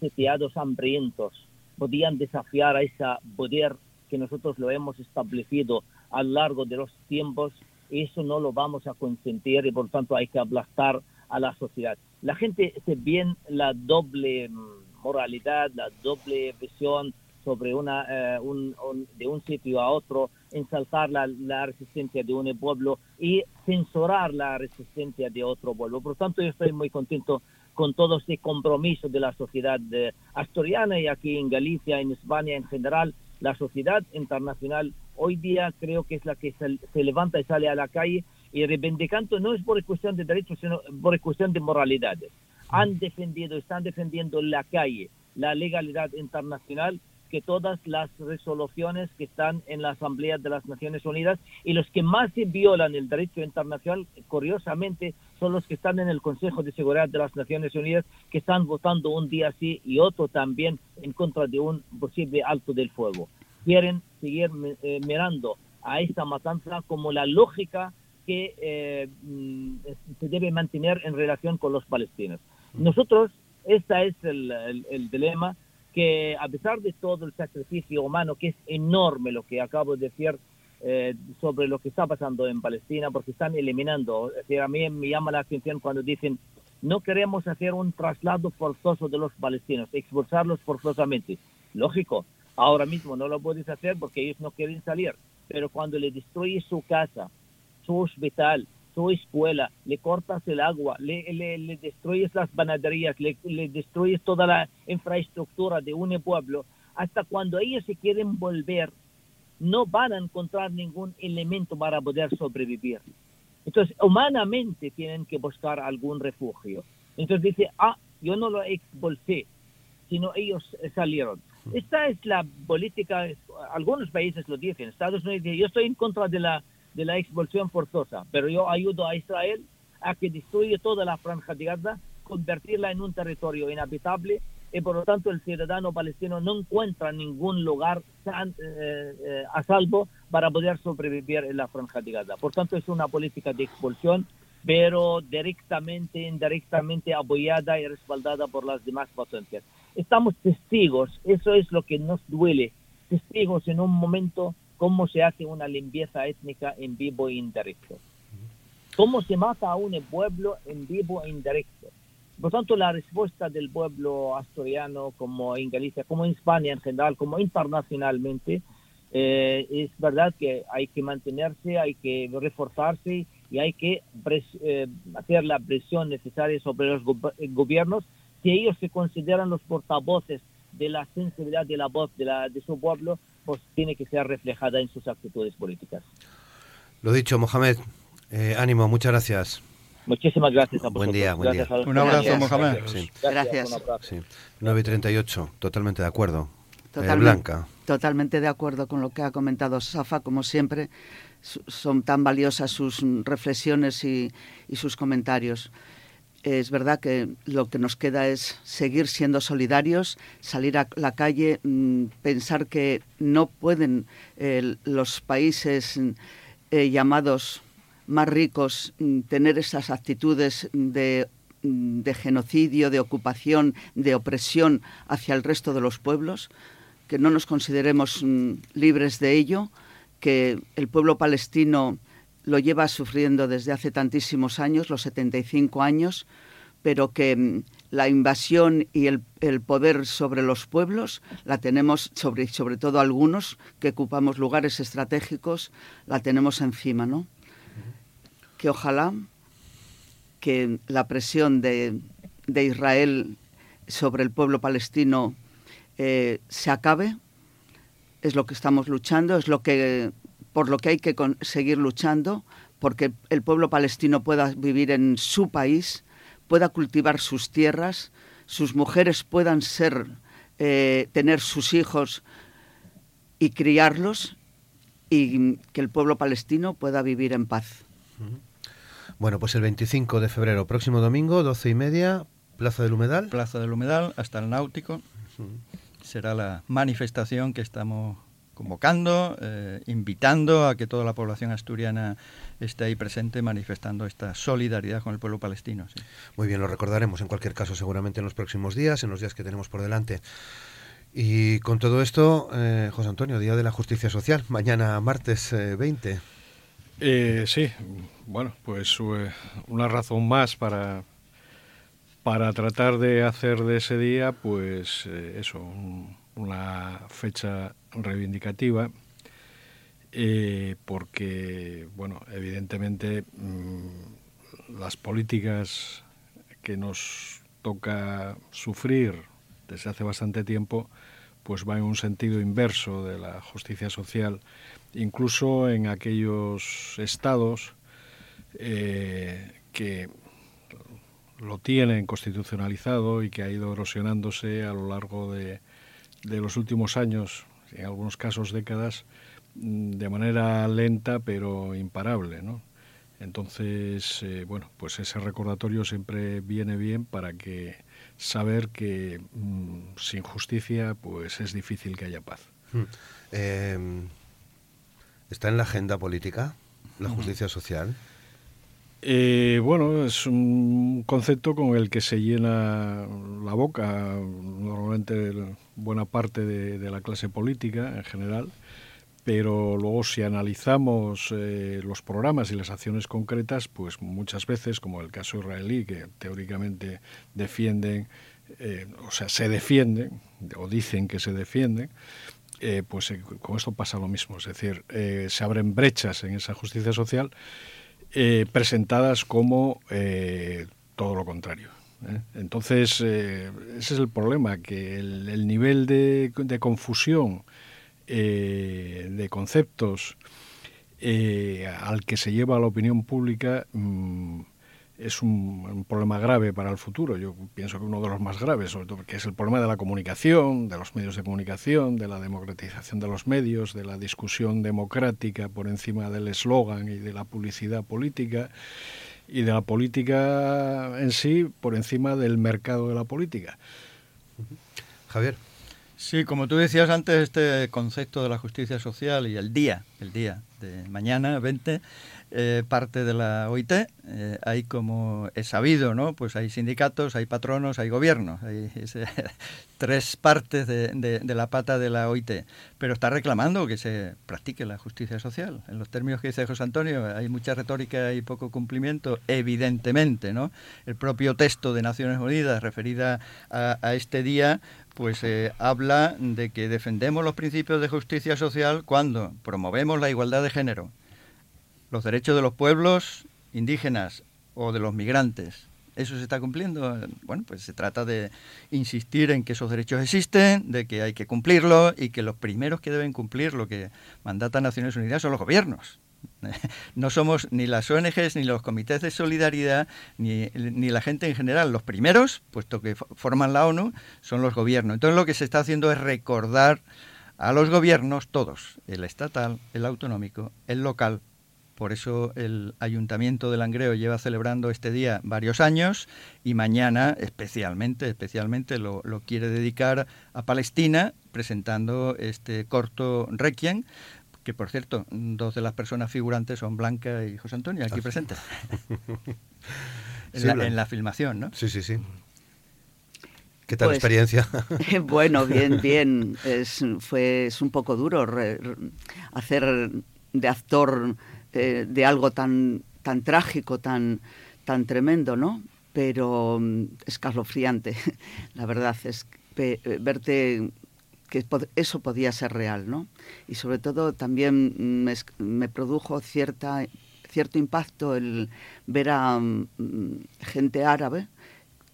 [SPEAKER 4] sitiados hambrientos, podían desafiar a ese poder que nosotros lo hemos establecido a lo largo de los tiempos, eso no lo vamos a consentir y por tanto hay que aplastar a la sociedad. La gente se bien la doble mm, moralidad, la doble visión sobre una, eh, un, de un sitio a otro, ensaltar la, la, resistencia de un pueblo y censurar la resistencia de otro pueblo. Por lo tanto, yo estoy muy contento con todo este compromiso de la sociedad eh, asturiana y aquí en Galicia, en España en general, la sociedad internacional hoy día creo que es la que se, se levanta y sale a la calle y reivindicando no es por cuestión de derechos, sino por cuestión de moralidades. Han defendido, están defendiendo en la calle la legalidad internacional que todas las resoluciones que están en la Asamblea de las Naciones Unidas y los que más violan el derecho internacional, curiosamente, son los que están en el Consejo de Seguridad de las Naciones Unidas, que están votando un día sí y otro también en contra de un posible alto del fuego. Quieren seguir eh, mirando a esta matanza como la lógica que eh, mm, se debe mantener en relación con los palestinos. Nosotros, este es el, el dilema que a pesar de todo el sacrificio humano, que es enorme lo que acabo de decir eh, sobre lo que está pasando en Palestina, porque están eliminando, a mí me llama la atención cuando dicen, no queremos hacer un traslado forzoso de los palestinos, expulsarlos forzosamente. Lógico, ahora mismo no lo puedes hacer porque ellos no quieren salir, pero cuando le destruyes su casa, su hospital, su escuela, le cortas el agua, le, le, destruyes las panaderías, le, le, destruyes toda la infraestructura de un pueblo, hasta cuando ellos se quieren volver, no van a encontrar ningún elemento para poder sobrevivir. Entonces, humanamente tienen que buscar algún refugio. Entonces dice, ah, yo no lo expulsé, sino ellos salieron. Esta es la política, algunos países lo dicen, Estados Unidos dice, yo estoy en contra de la de la expulsión forzosa, pero yo ayudo a Israel a que destruya toda la franja de Gaza, convertirla en un territorio inhabitable y por lo tanto el ciudadano palestino no encuentra ningún lugar eh, eh, a salvo para poder sobrevivir en la franja de Gaza. Por tanto es una política de expulsión, pero directamente, indirectamente apoyada y respaldada por las demás potencias. Estamos testigos, eso es lo que nos duele, testigos en un momento cómo se hace una limpieza étnica en vivo e indirecto. Cómo se mata a un pueblo en vivo e indirecto. Por tanto, la respuesta del pueblo asturiano, como en Galicia, como en España en general, como internacionalmente, eh, es verdad que hay que mantenerse, hay que reforzarse y hay que eh, hacer la presión necesaria sobre los gobiernos si ellos se consideran los portavoces de la sensibilidad de la voz de, la, de su pueblo, pues tiene que ser reflejada en sus actitudes políticas.
[SPEAKER 2] Lo dicho, Mohamed, eh, ánimo, muchas gracias.
[SPEAKER 4] Muchísimas gracias
[SPEAKER 2] a Buen día, buen día.
[SPEAKER 3] Un abrazo, Mohamed.
[SPEAKER 6] Gracias.
[SPEAKER 2] Sí. 9 y 38, totalmente de acuerdo. Eh, totalmente, Blanca.
[SPEAKER 6] Totalmente de acuerdo con lo que ha comentado Safa, como siempre. Son tan valiosas sus reflexiones y, y sus comentarios es verdad que lo que nos queda es seguir siendo solidarios, salir a la calle, mm, pensar que no pueden eh, los países eh, llamados más ricos mm, tener esas actitudes de, mm, de genocidio, de ocupación, de opresión hacia el resto de los pueblos, que no nos consideremos libres de ello, que el pueblo palestino lo lleva sufriendo desde hace tantísimos años, los 75 años, pero que mm, la invasión y el, poder sobre los pueblos la tenemos, sobre, sobre todo algunos que ocupamos lugares estratégicos, la tenemos encima, ¿no? Que ojalá que la presión de, Israel sobre el pueblo palestino eh, se acabe, es lo que estamos luchando, es lo que por lo que hay que seguir luchando, porque el pueblo palestino pueda vivir en su país, pueda cultivar sus tierras, sus mujeres puedan ser, eh, tener sus hijos y criarlos, y que el pueblo palestino pueda vivir en paz.
[SPEAKER 2] Bueno, pues el 25 de febrero, próximo domingo, doce y media, Plaza del Humedal.
[SPEAKER 3] Plaza del Humedal, hasta el Náutico. Será la manifestación que estamos convocando, eh, invitando a que toda la población asturiana esté ahí presente manifestando esta solidaridad con el pueblo palestino.
[SPEAKER 2] Muy bien, lo recordaremos en cualquier caso seguramente en los próximos días, en los días que tenemos por delante. Y con todo esto, eh, José Antonio, Día de la Justicia Social, mañana martes 20.
[SPEAKER 5] Eh, sí, bueno, pues una razón más para, para tratar de hacer de ese día, pues eso, una fecha reivindicativa, eh, porque, bueno, evidentemente mm, las políticas que nos toca sufrir desde hace bastante tiempo, pues va en un sentido inverso de la justicia social, incluso en aquellos estados eh, que lo tienen constitucionalizado y que ha ido erosionándose a lo largo de, de los últimos años, en algunos casos décadas, mm, de manera lenta pero imparable, ¿no? Entonces, eh, bueno, pues ese recordatorio siempre viene bien para que saber que mm, sin justicia, pues es difícil que haya paz. Hmm.
[SPEAKER 2] Em, ¿Está en la agenda política la justicia social?
[SPEAKER 5] Eh, bueno, es un concepto con el que se llena la boca normalmente buena parte de, la clase política en general, pero luego si analizamos eh, los programas y las acciones concretas, pues muchas veces, como el caso israelí, que teóricamente defienden, eh, o sea, se defienden, o dicen que se defienden, pues con esto pasa lo mismo, es decir, se abren brechas en esa justicia social eh, presentadas como eh, todo lo contrario. ¿eh? Entonces, ese es el problema, que el, nivel de, confusión de conceptos al que se lleva la opinión pública mm, es un, problema grave para el futuro. Yo pienso que uno de los más graves, sobre todo que es el problema de la comunicación, de los medios de comunicación, de la democratización de los medios, de la discusión democrática por encima del eslogan y de la publicidad política y de la política en sí por encima del mercado de la política.
[SPEAKER 2] Javier.
[SPEAKER 3] Sí, como tú decías antes, este concepto de la justicia social y el día, el día de mañana, 20, eh, parte de la OIT. Eh, hay, como es sabido, ¿no? Pues hay sindicatos, hay patronos, hay gobiernos. Hay tres partes de, la pata de la OIT. Pero está reclamando que se practique la justicia social. En los términos que dice José Antonio, hay mucha retórica y poco cumplimiento, evidentemente, ¿no? El propio texto de Naciones Unidas referida a, este día pues eh, habla de que defendemos los principios de justicia social cuando promovemos la igualdad de género, los derechos de los pueblos indígenas o de los migrantes. ¿Eso se está cumpliendo? Bueno, pues se trata de insistir en que esos derechos existen, de que hay que cumplirlos y que los primeros que deben cumplir lo que mandata Naciones Unidas son los gobiernos. No somos ni las ONGs, ni los comités de solidaridad, ni, ni, la gente en general. Los primeros, puesto que forman la ONU, son los gobiernos. Entonces lo que se está haciendo es recordar a los gobiernos, todos, el estatal, el autonómico, el local, por eso el Ayuntamiento de Langreo lleva celebrando este día varios años y mañana especialmente, especialmente lo, quiere dedicar a Palestina presentando este corto Requiem que por cierto, dos de las personas figurantes son Blanca y José Antonio, aquí ah, presentes. en, la, filmación, ¿no?
[SPEAKER 2] Sí, sí, sí. ¿Qué tal la pues, experiencia?
[SPEAKER 6] bueno, bien, bien. Es, fue, es un poco duro hacer de actor eh, de algo tan, tan trágico, tan, tan tremendo, ¿no? Pero mm, escalofriante. La verdad es eh, verte que eso podía ser real, ¿no? Y sobre todo también me, produjo cierta, cierto impacto el ver a mm, gente árabe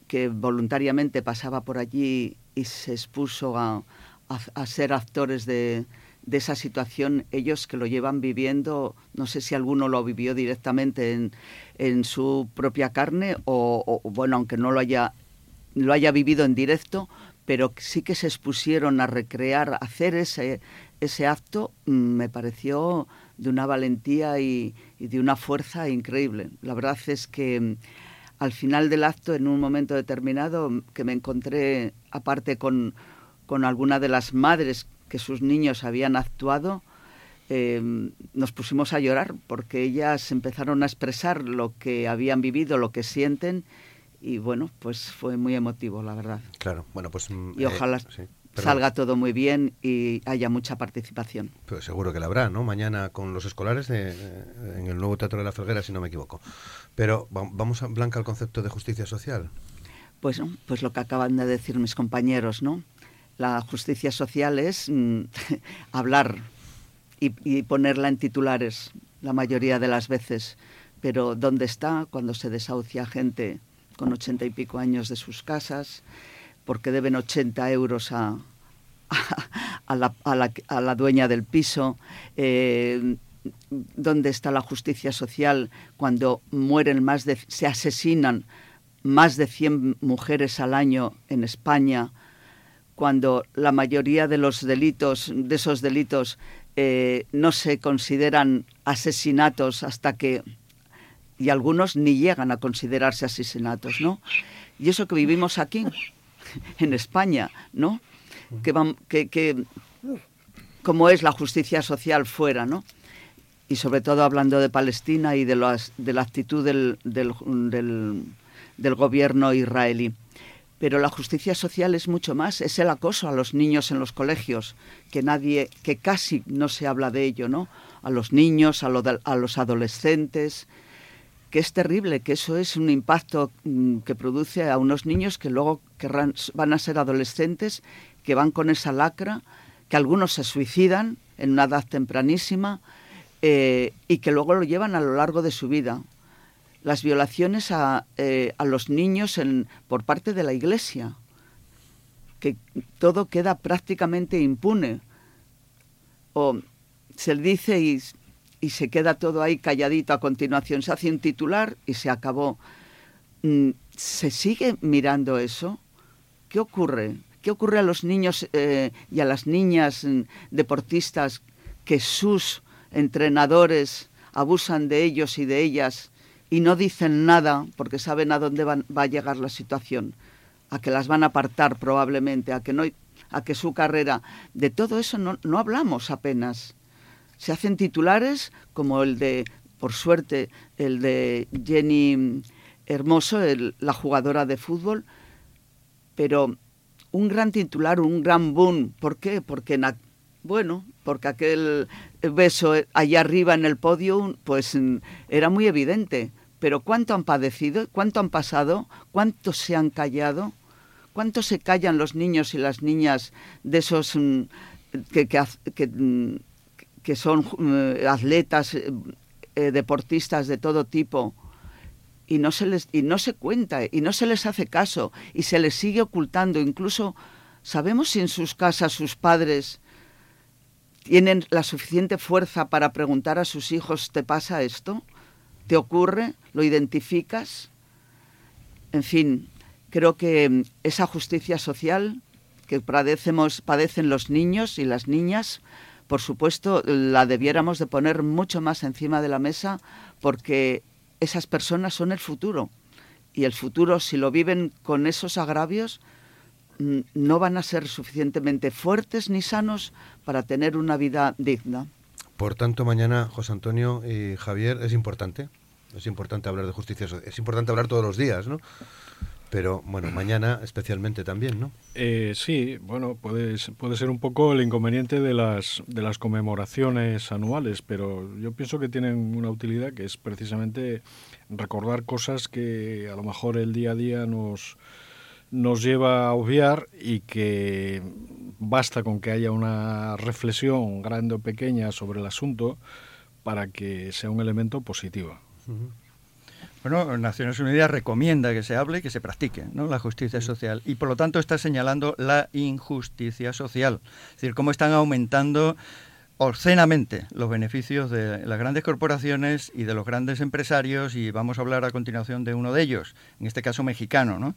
[SPEAKER 6] que voluntariamente pasaba por allí y se expuso a ser actores de, de esa situación, ellos que lo llevan viviendo, no sé si alguno lo vivió directamente en, en su propia carne o, bueno, aunque no lo haya, lo haya vivido en directo, pero sí que se expusieron a recrear, a hacer ese, ese acto, mm, me pareció de una valentía y, de una fuerza increíble. La verdad es que mm, al final del acto, en un momento determinado, que me encontré aparte con, con alguna de las madres que sus niños habían actuado, eh, nos pusimos a llorar porque ellas empezaron a expresar lo que habían vivido, lo que sienten y bueno, pues fue muy emotivo, la verdad.
[SPEAKER 2] Claro, bueno, pues...
[SPEAKER 6] Y eh, ojalá salga todo muy bien y haya mucha participación.
[SPEAKER 2] Pues seguro que la habrá, ¿no? Mañana con los escolares de, en el nuevo Teatro de la Felguera, si no me equivoco. Pero vamos, a, Blanca, al concepto de justicia social.
[SPEAKER 6] Pues, pues lo que acaban de decir mis compañeros, ¿no? La justicia social es mm, hablar y, ponerla en titulares la mayoría de las veces. Pero ¿dónde está cuando se desahucia gente con ochenta y pico años de sus casas? Porque deben 80 euros a, a, la, dueña del piso. Eh, ¿Dónde está la justicia social cuando mueren más de, se asesinan más de 100 mujeres al año en España? Cuando la mayoría de los delitos, de esos delitos, eh, no se consideran asesinatos hasta que y algunos ni llegan a considerarse asesinatos, ¿no? Y eso que vivimos aquí, en España, ¿no? Que, que, que como es la justicia social fuera, ¿no? Y sobre todo hablando de Palestina y de, las, de la actitud del, del, del gobierno israelí pero la justicia social es mucho más, es el acoso a los niños en los colegios, que nadie, que casi no se habla de ello, ¿no? A los niños, a, a los adolescentes, que es terrible, que eso es un impacto mm, que produce a unos niños que luego van a ser adolescentes, que van con esa lacra, que algunos se suicidan en una edad tempranísima eh, y que luego lo llevan a lo largo de su vida las violaciones a, eh, los niños por parte de la Iglesia, que todo queda prácticamente impune. O se dice y, y se queda todo ahí calladito a continuación, se hace un titular y se acabó. Mm, ¿Se sigue mirando eso? ¿Qué ocurre? ¿Qué ocurre a los niños eh, y a las niñas mm, deportistas que sus entrenadores abusan de ellos y de ellas y no dicen nada porque saben a dónde va a llegar la situación, a que las van a apartar probablemente, a que no a que su carrera, de todo eso no, no hablamos apenas. Se hacen titulares como el de, por suerte, el de Jenny Hermoso, la jugadora de fútbol, pero un gran titular, un gran boom. ¿Por qué? Porque, bueno, porque aquel beso allá arriba en el podio, pues era muy evidente. Pero ¿cuánto han padecido? ¿Cuánto han pasado? ¿Cuántos se han callado? ¿Cuánto se callan los niños y las niñas de esos mm, que, que, mm, que, son mm, atletas, eh, eh, deportistas de todo tipo? Y no, se les, y no se cuenta, y no se les hace caso, y se les sigue ocultando. Incluso, ¿sabemos si en sus casas sus padres tienen la suficiente fuerza para preguntar a sus hijos, ¿te pasa esto? ¿Te ocurre? ¿Lo identificas? En fin, creo que mm, esa justicia social que padecemos, padecen los niños y las niñas, por supuesto, la debiéramos de poner mucho más encima de la mesa porque esas personas son el futuro. Y el futuro, si lo viven con esos agravios, mm, no van a ser suficientemente fuertes ni sanos para tener una vida digna.
[SPEAKER 2] Por tanto, mañana, José Antonio y Javier, es importante. Es importante hablar de justicia Es importante hablar todos los días, ¿no? Pero bueno, mañana especialmente también, ¿no?
[SPEAKER 5] Eh, sí, bueno, puede, puede ser un poco el inconveniente de las, de las conmemoraciones anuales, pero yo pienso que tienen una utilidad que es precisamente recordar cosas que a lo mejor el día a día nos, nos lleva a obviar y que basta con que haya una reflexión grande o pequeña sobre el asunto para que sea un elemento positivo.
[SPEAKER 3] Bueno, Naciones Unidas recomienda que se hable y que se practique ¿no? la justicia social y por lo tanto está señalando la injusticia social, es decir, cómo están aumentando obscenamente los beneficios de las grandes corporaciones y de los grandes empresarios y vamos a hablar a continuación de uno de ellos, en este caso mexicano, ¿no?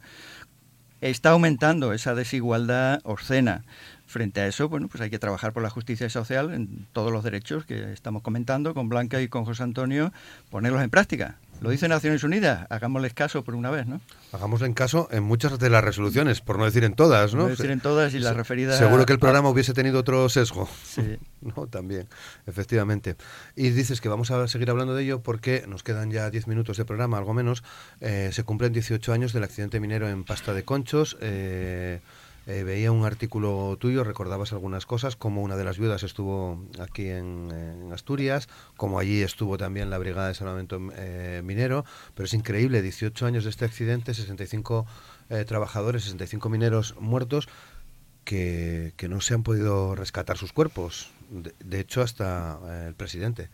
[SPEAKER 3] Está aumentando esa desigualdad obscena. Frente a eso, bueno, pues hay que trabajar por la justicia social en todos los derechos que estamos comentando con Blanca y con José Antonio, ponerlos en práctica. Lo dice Naciones Unidas, hagámosles caso por una vez, ¿no?
[SPEAKER 2] Hagámosle caso en muchas de las resoluciones, por no decir en todas, ¿no?
[SPEAKER 3] Por no decir en todas y las referidas...
[SPEAKER 2] Seguro que el programa hubiese tenido otro sesgo. Sí. no, también, efectivamente. Y dices que vamos a seguir hablando de ello porque nos quedan ya 10 minutos de programa, algo menos. Eh, se cumplen 18 años del accidente minero en Pasta de Conchos. Eh, eh, veía un artículo tuyo, recordabas algunas cosas, como una de las viudas estuvo aquí en, Asturias, como allí estuvo también la Brigada de Salvamento eh, Minero, pero es increíble, 18 años de este accidente, 65 eh, trabajadores, 65 mineros muertos, que, no se han podido rescatar sus cuerpos. De, hecho, hasta el presidente,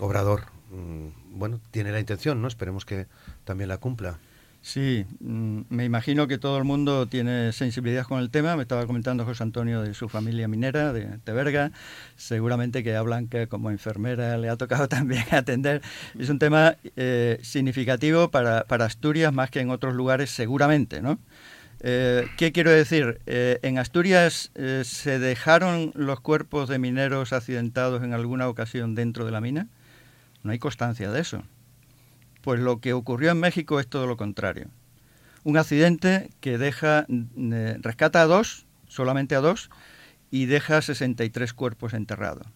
[SPEAKER 2] Obrador, mm, bueno, tiene la intención, ¿no? Esperemos que también la cumpla.
[SPEAKER 3] Sí, mm, me imagino que todo el mundo tiene sensibilidad con el tema. Me estaba comentando José Antonio de su familia minera, de Teberga. Seguramente que a Blanca como enfermera le ha tocado también atender. Es un tema eh, significativo para, Asturias más que en otros lugares seguramente, ¿no? Eh, ¿Qué quiero decir? Eh, en Asturias eh, se dejaron los cuerpos de mineros accidentados en alguna ocasión dentro de la mina. No hay constancia de eso. Pues lo que ocurrió en México es todo lo contrario. Un accidente que deja, rescata a dos, solamente a dos, y deja 63 cuerpos enterrados.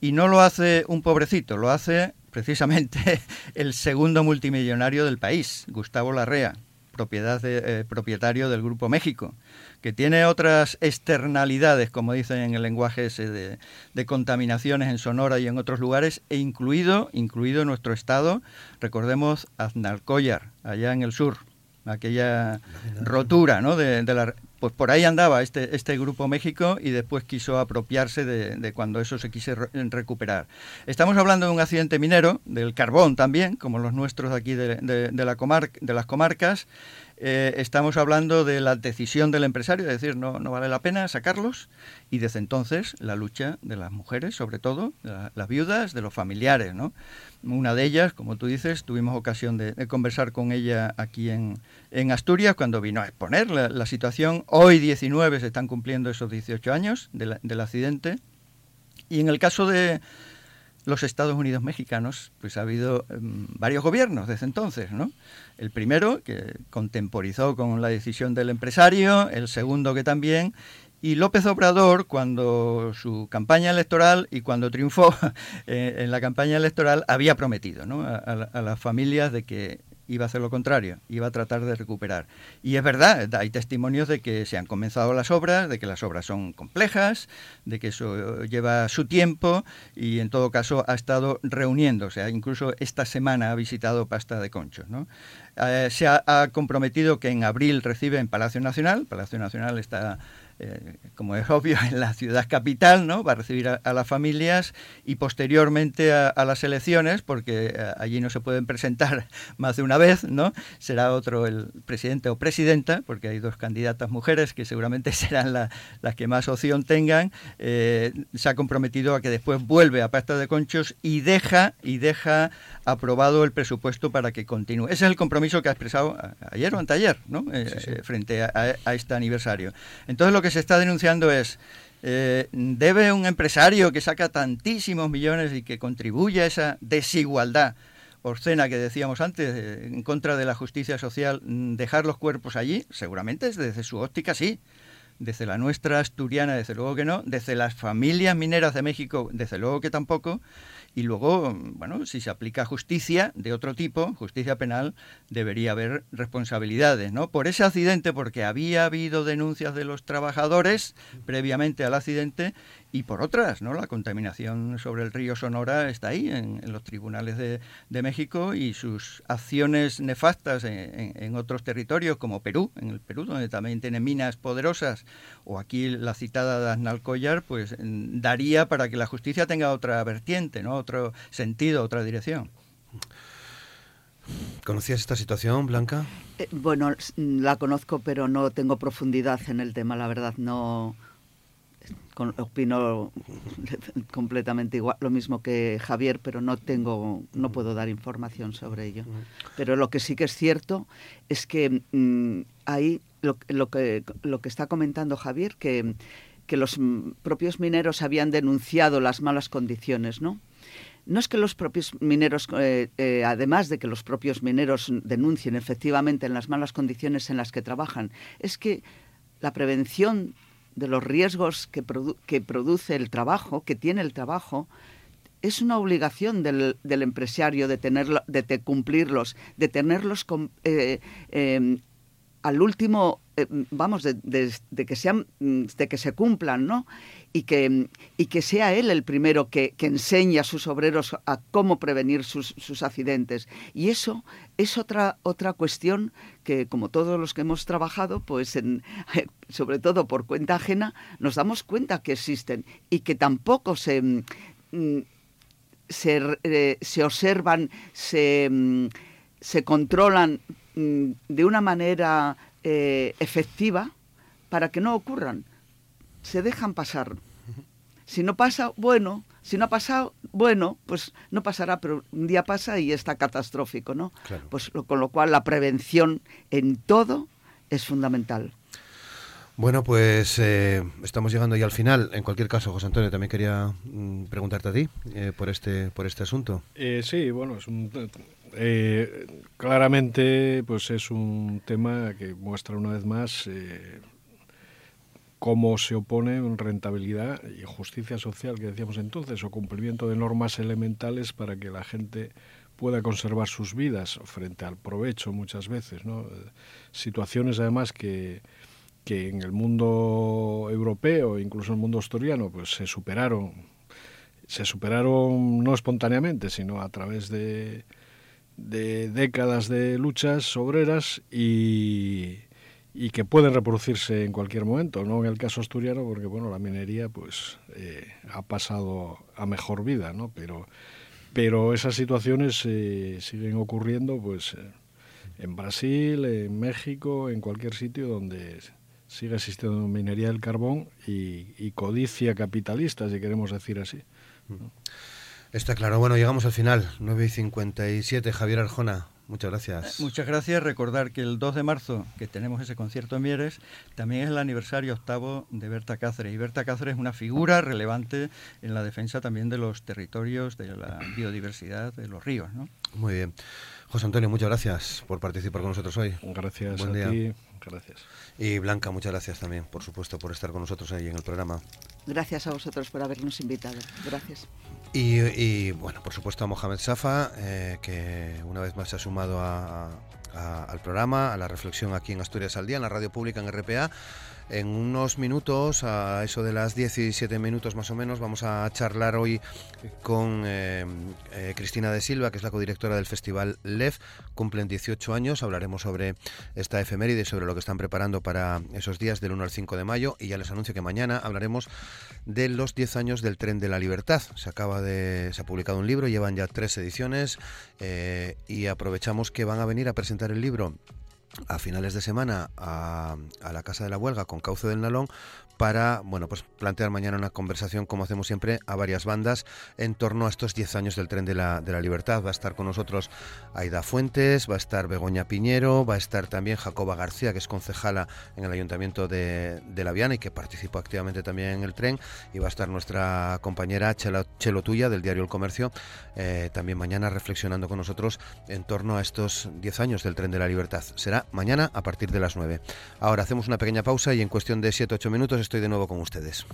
[SPEAKER 3] Y no lo hace un pobrecito, lo hace precisamente el segundo multimillonario del país, Gustavo Larrea, propiedad de, eh, propietario del Grupo México, que tiene otras externalidades, como dicen en el lenguaje ese de, contaminaciones en Sonora y en otros lugares, e incluido, incluido nuestro estado, recordemos Aznalcóllar, allá en el sur, aquella rotura ¿no? de, de la, pues por ahí andaba este, este Grupo México y después quiso apropiarse de, cuando eso se quiso recuperar. Estamos hablando de un accidente minero, del carbón también, como los nuestros aquí de, de la de las comarcas, eh, estamos hablando de la decisión del empresario, de decir, no, no vale la pena sacarlos, y desde entonces la lucha de las mujeres, sobre todo, de las viudas, de los familiares, ¿no? Una de ellas, como tú dices, tuvimos ocasión de, conversar con ella aquí en, en, Asturias cuando vino a exponer la, situación. Hoy 19 se están cumpliendo esos 18 años del accidente. Y en el caso de, los Estados Unidos mexicanos, pues ha habido em, varios gobiernos desde entonces, ¿no? El primero, que contemporizó con la decisión del empresario, el segundo que también, y López Obrador, cuando su campaña electoral y cuando triunfó eh, en la campaña electoral, había prometido ¿no? a, las familias de que iba a hacer lo contrario, iba a tratar de recuperar. Y es verdad, hay testimonios de que se han comenzado las obras, de que las obras son complejas, de que eso lleva su tiempo y en todo caso ha estado reuniéndose. Incluso esta semana ha visitado Pasta de Conchos. ¿no? Eh, se ha, ha comprometido que en abril recibe en Palacio Nacional, Palacio Nacional está eh, como es obvio, en la ciudad capital, ¿no? Va a recibir a, las familias y posteriormente a, las elecciones, porque eh, allí no se pueden presentar más de una vez, ¿no? Será otro el presidente o presidenta, porque hay dos candidatas mujeres que seguramente serán las que más opción tengan. Eh, se ha comprometido a que después vuelve a Pasta de Conchos y deja, y deja aprobado el presupuesto para que continúe. Ese es el compromiso que ha expresado ayer o anteayer, ¿no? frente a, a este aniversario. Entonces lo que se está denunciando es, eh, ¿debe un empresario que saca tantísimos millones y que contribuye a esa desigualdad obscena que decíamos antes, eh, en contra de la justicia social, mm, dejar los cuerpos allí? Seguramente desde su óptica sí. Desde la nuestra asturiana, desde luego que no. Desde las familias mineras de México, desde luego que tampoco. Y luego, bueno, si se aplica justicia de otro tipo, justicia penal, debería haber responsabilidades, ¿no? Por ese accidente, porque había habido denuncias de los trabajadores previamente al accidente y por otras, ¿no? La contaminación sobre el río Sonora está ahí, en, los tribunales de, México y sus acciones nefastas en, otros territorios como Perú, en el Perú, donde también tiene minas poderosas, o aquí la citada de Aznalcóllar, pues daría para que la justicia tenga otra vertiente, ¿no? Otro sentido, otra dirección.
[SPEAKER 2] ¿Conocías esta situación, Blanca?
[SPEAKER 6] Eh, bueno, la conozco, pero no tengo profundidad en el tema, la verdad, no opino completamente igual, lo mismo que Javier, pero no tengo, no puedo dar información sobre ello. Pero lo que sí que es cierto es que mm, ahí lo, que, lo que está comentando Javier, que, que los propios mineros habían denunciado las malas condiciones, ¿no? no es que los propios mineros, eh, eh, además de que los propios mineros denuncien efectivamente en las malas condiciones en las que trabajan, es que la prevención de los riesgos que, que produce el trabajo, que tiene el trabajo, es una obligación del, del empresario de, tenerlo, de, cumplirlos, de tenerlos eh, em, al último, eh, vamos, de, que sean, de que se cumplan, ¿no? Y que, y que sea él el primero que, que enseñe a sus obreros a cómo prevenir sus, sus, accidentes. Y eso es otra, otra cuestión que, como todos los que hemos trabajado, pues en, sobre todo por cuenta ajena, nos damos cuenta que existen y que tampoco se, mm, se, eh, se observan, se, mm, se controlan Mm, de una manera eh, efectiva para que no ocurran. Se dejan pasar. Si no pasa, bueno, si no ha pasado, bueno, pues no pasará, pero un día pasa y está catastrófico, ¿no? Pues con lo cual la prevención en todo es fundamental.
[SPEAKER 2] Bueno, pues eh, estamos llegando ya al final. En cualquier caso, José Antonio, también quería mm, preguntarte a ti eh, por este por este asunto.
[SPEAKER 5] Eh, sí, bueno, es un, claramente, pues es un tema que muestra una vez más cómo se opone rentabilidad y justicia social que decíamos entonces o cumplimiento de normas elementales para que la gente pueda conservar sus vidas frente al provecho muchas veces. Situaciones además que que en el mundo europeo, incluso en el mundo asturiano, pues se superaron, se superaron no espontáneamente, sino a través de, de décadas de luchas obreras y, y, que pueden reproducirse en cualquier momento, no en el caso asturiano, porque bueno, la minería pues eh, ha pasado a mejor vida, ¿no? Pero, pero esas situaciones eh, siguen ocurriendo pues en Brasil, en México, en cualquier sitio donde sigue existiendo minería del carbón y, codicia capitalista, si queremos decir así.
[SPEAKER 2] Está claro. Bueno, llegamos al final. 9 y 57. Javier Arjona, muchas gracias.
[SPEAKER 3] Eh, muchas gracias. Recordar que el 2 de marzo, que tenemos ese concierto en Mieres, también es el aniversario octavo de Berta Cáceres. Y Berta Cáceres es una figura relevante en la defensa también de los territorios, de la biodiversidad, de los ríos. ¿no?
[SPEAKER 2] Muy bien. José Antonio, muchas gracias por participar con nosotros hoy.
[SPEAKER 5] Gracias a ti. Gracias.
[SPEAKER 2] Y Blanca, muchas gracias también, por supuesto, por estar con nosotros ahí en el programa.
[SPEAKER 6] Gracias a vosotros por habernos invitado. Gracias.
[SPEAKER 2] Y, bueno, por supuesto a Mohamed Safa, eh, que una vez más se ha sumado al programa, a la reflexión aquí en Asturias al Día, en la radio pública en RPA. En unos minutos, a eso de las 17 minutos más o menos, vamos a charlar hoy con eh, eh, Cristina de Silva, que es la codirectora del Festival LEF. Cumplen 18 años, hablaremos sobre esta efeméride, sobre lo que están preparando para esos días del 1 al 5 de mayo. Y ya les anuncio que mañana hablaremos de los 10 años del Tren de la Libertad. Se acaba de. se ha publicado un libro, llevan ya tres ediciones eh, y aprovechamos que van a venir a presentar el libro a finales de semana a, la Casa de la Huelga con Cauce del Nalón para bueno pues plantear mañana una conversación como hacemos siempre a varias bandas en torno a estos 10 años del tren de la, de la libertad. Va a estar con nosotros Aida Fuentes va a estar Begoña Piñero va a estar también Jacoba García que es concejala en el ayuntamiento de, de La y que participó activamente también en el tren. Y va a estar nuestra compañera Chelo, Chelo Tuya del diario El Comercio eh, también mañana reflexionando con nosotros en torno a estos 10 años del tren de la libertad. Será mañana a partir de las 9 ahora hacemos una pequeña pausa y en cuestión de 7-8 minutos estoy de nuevo con ustedes.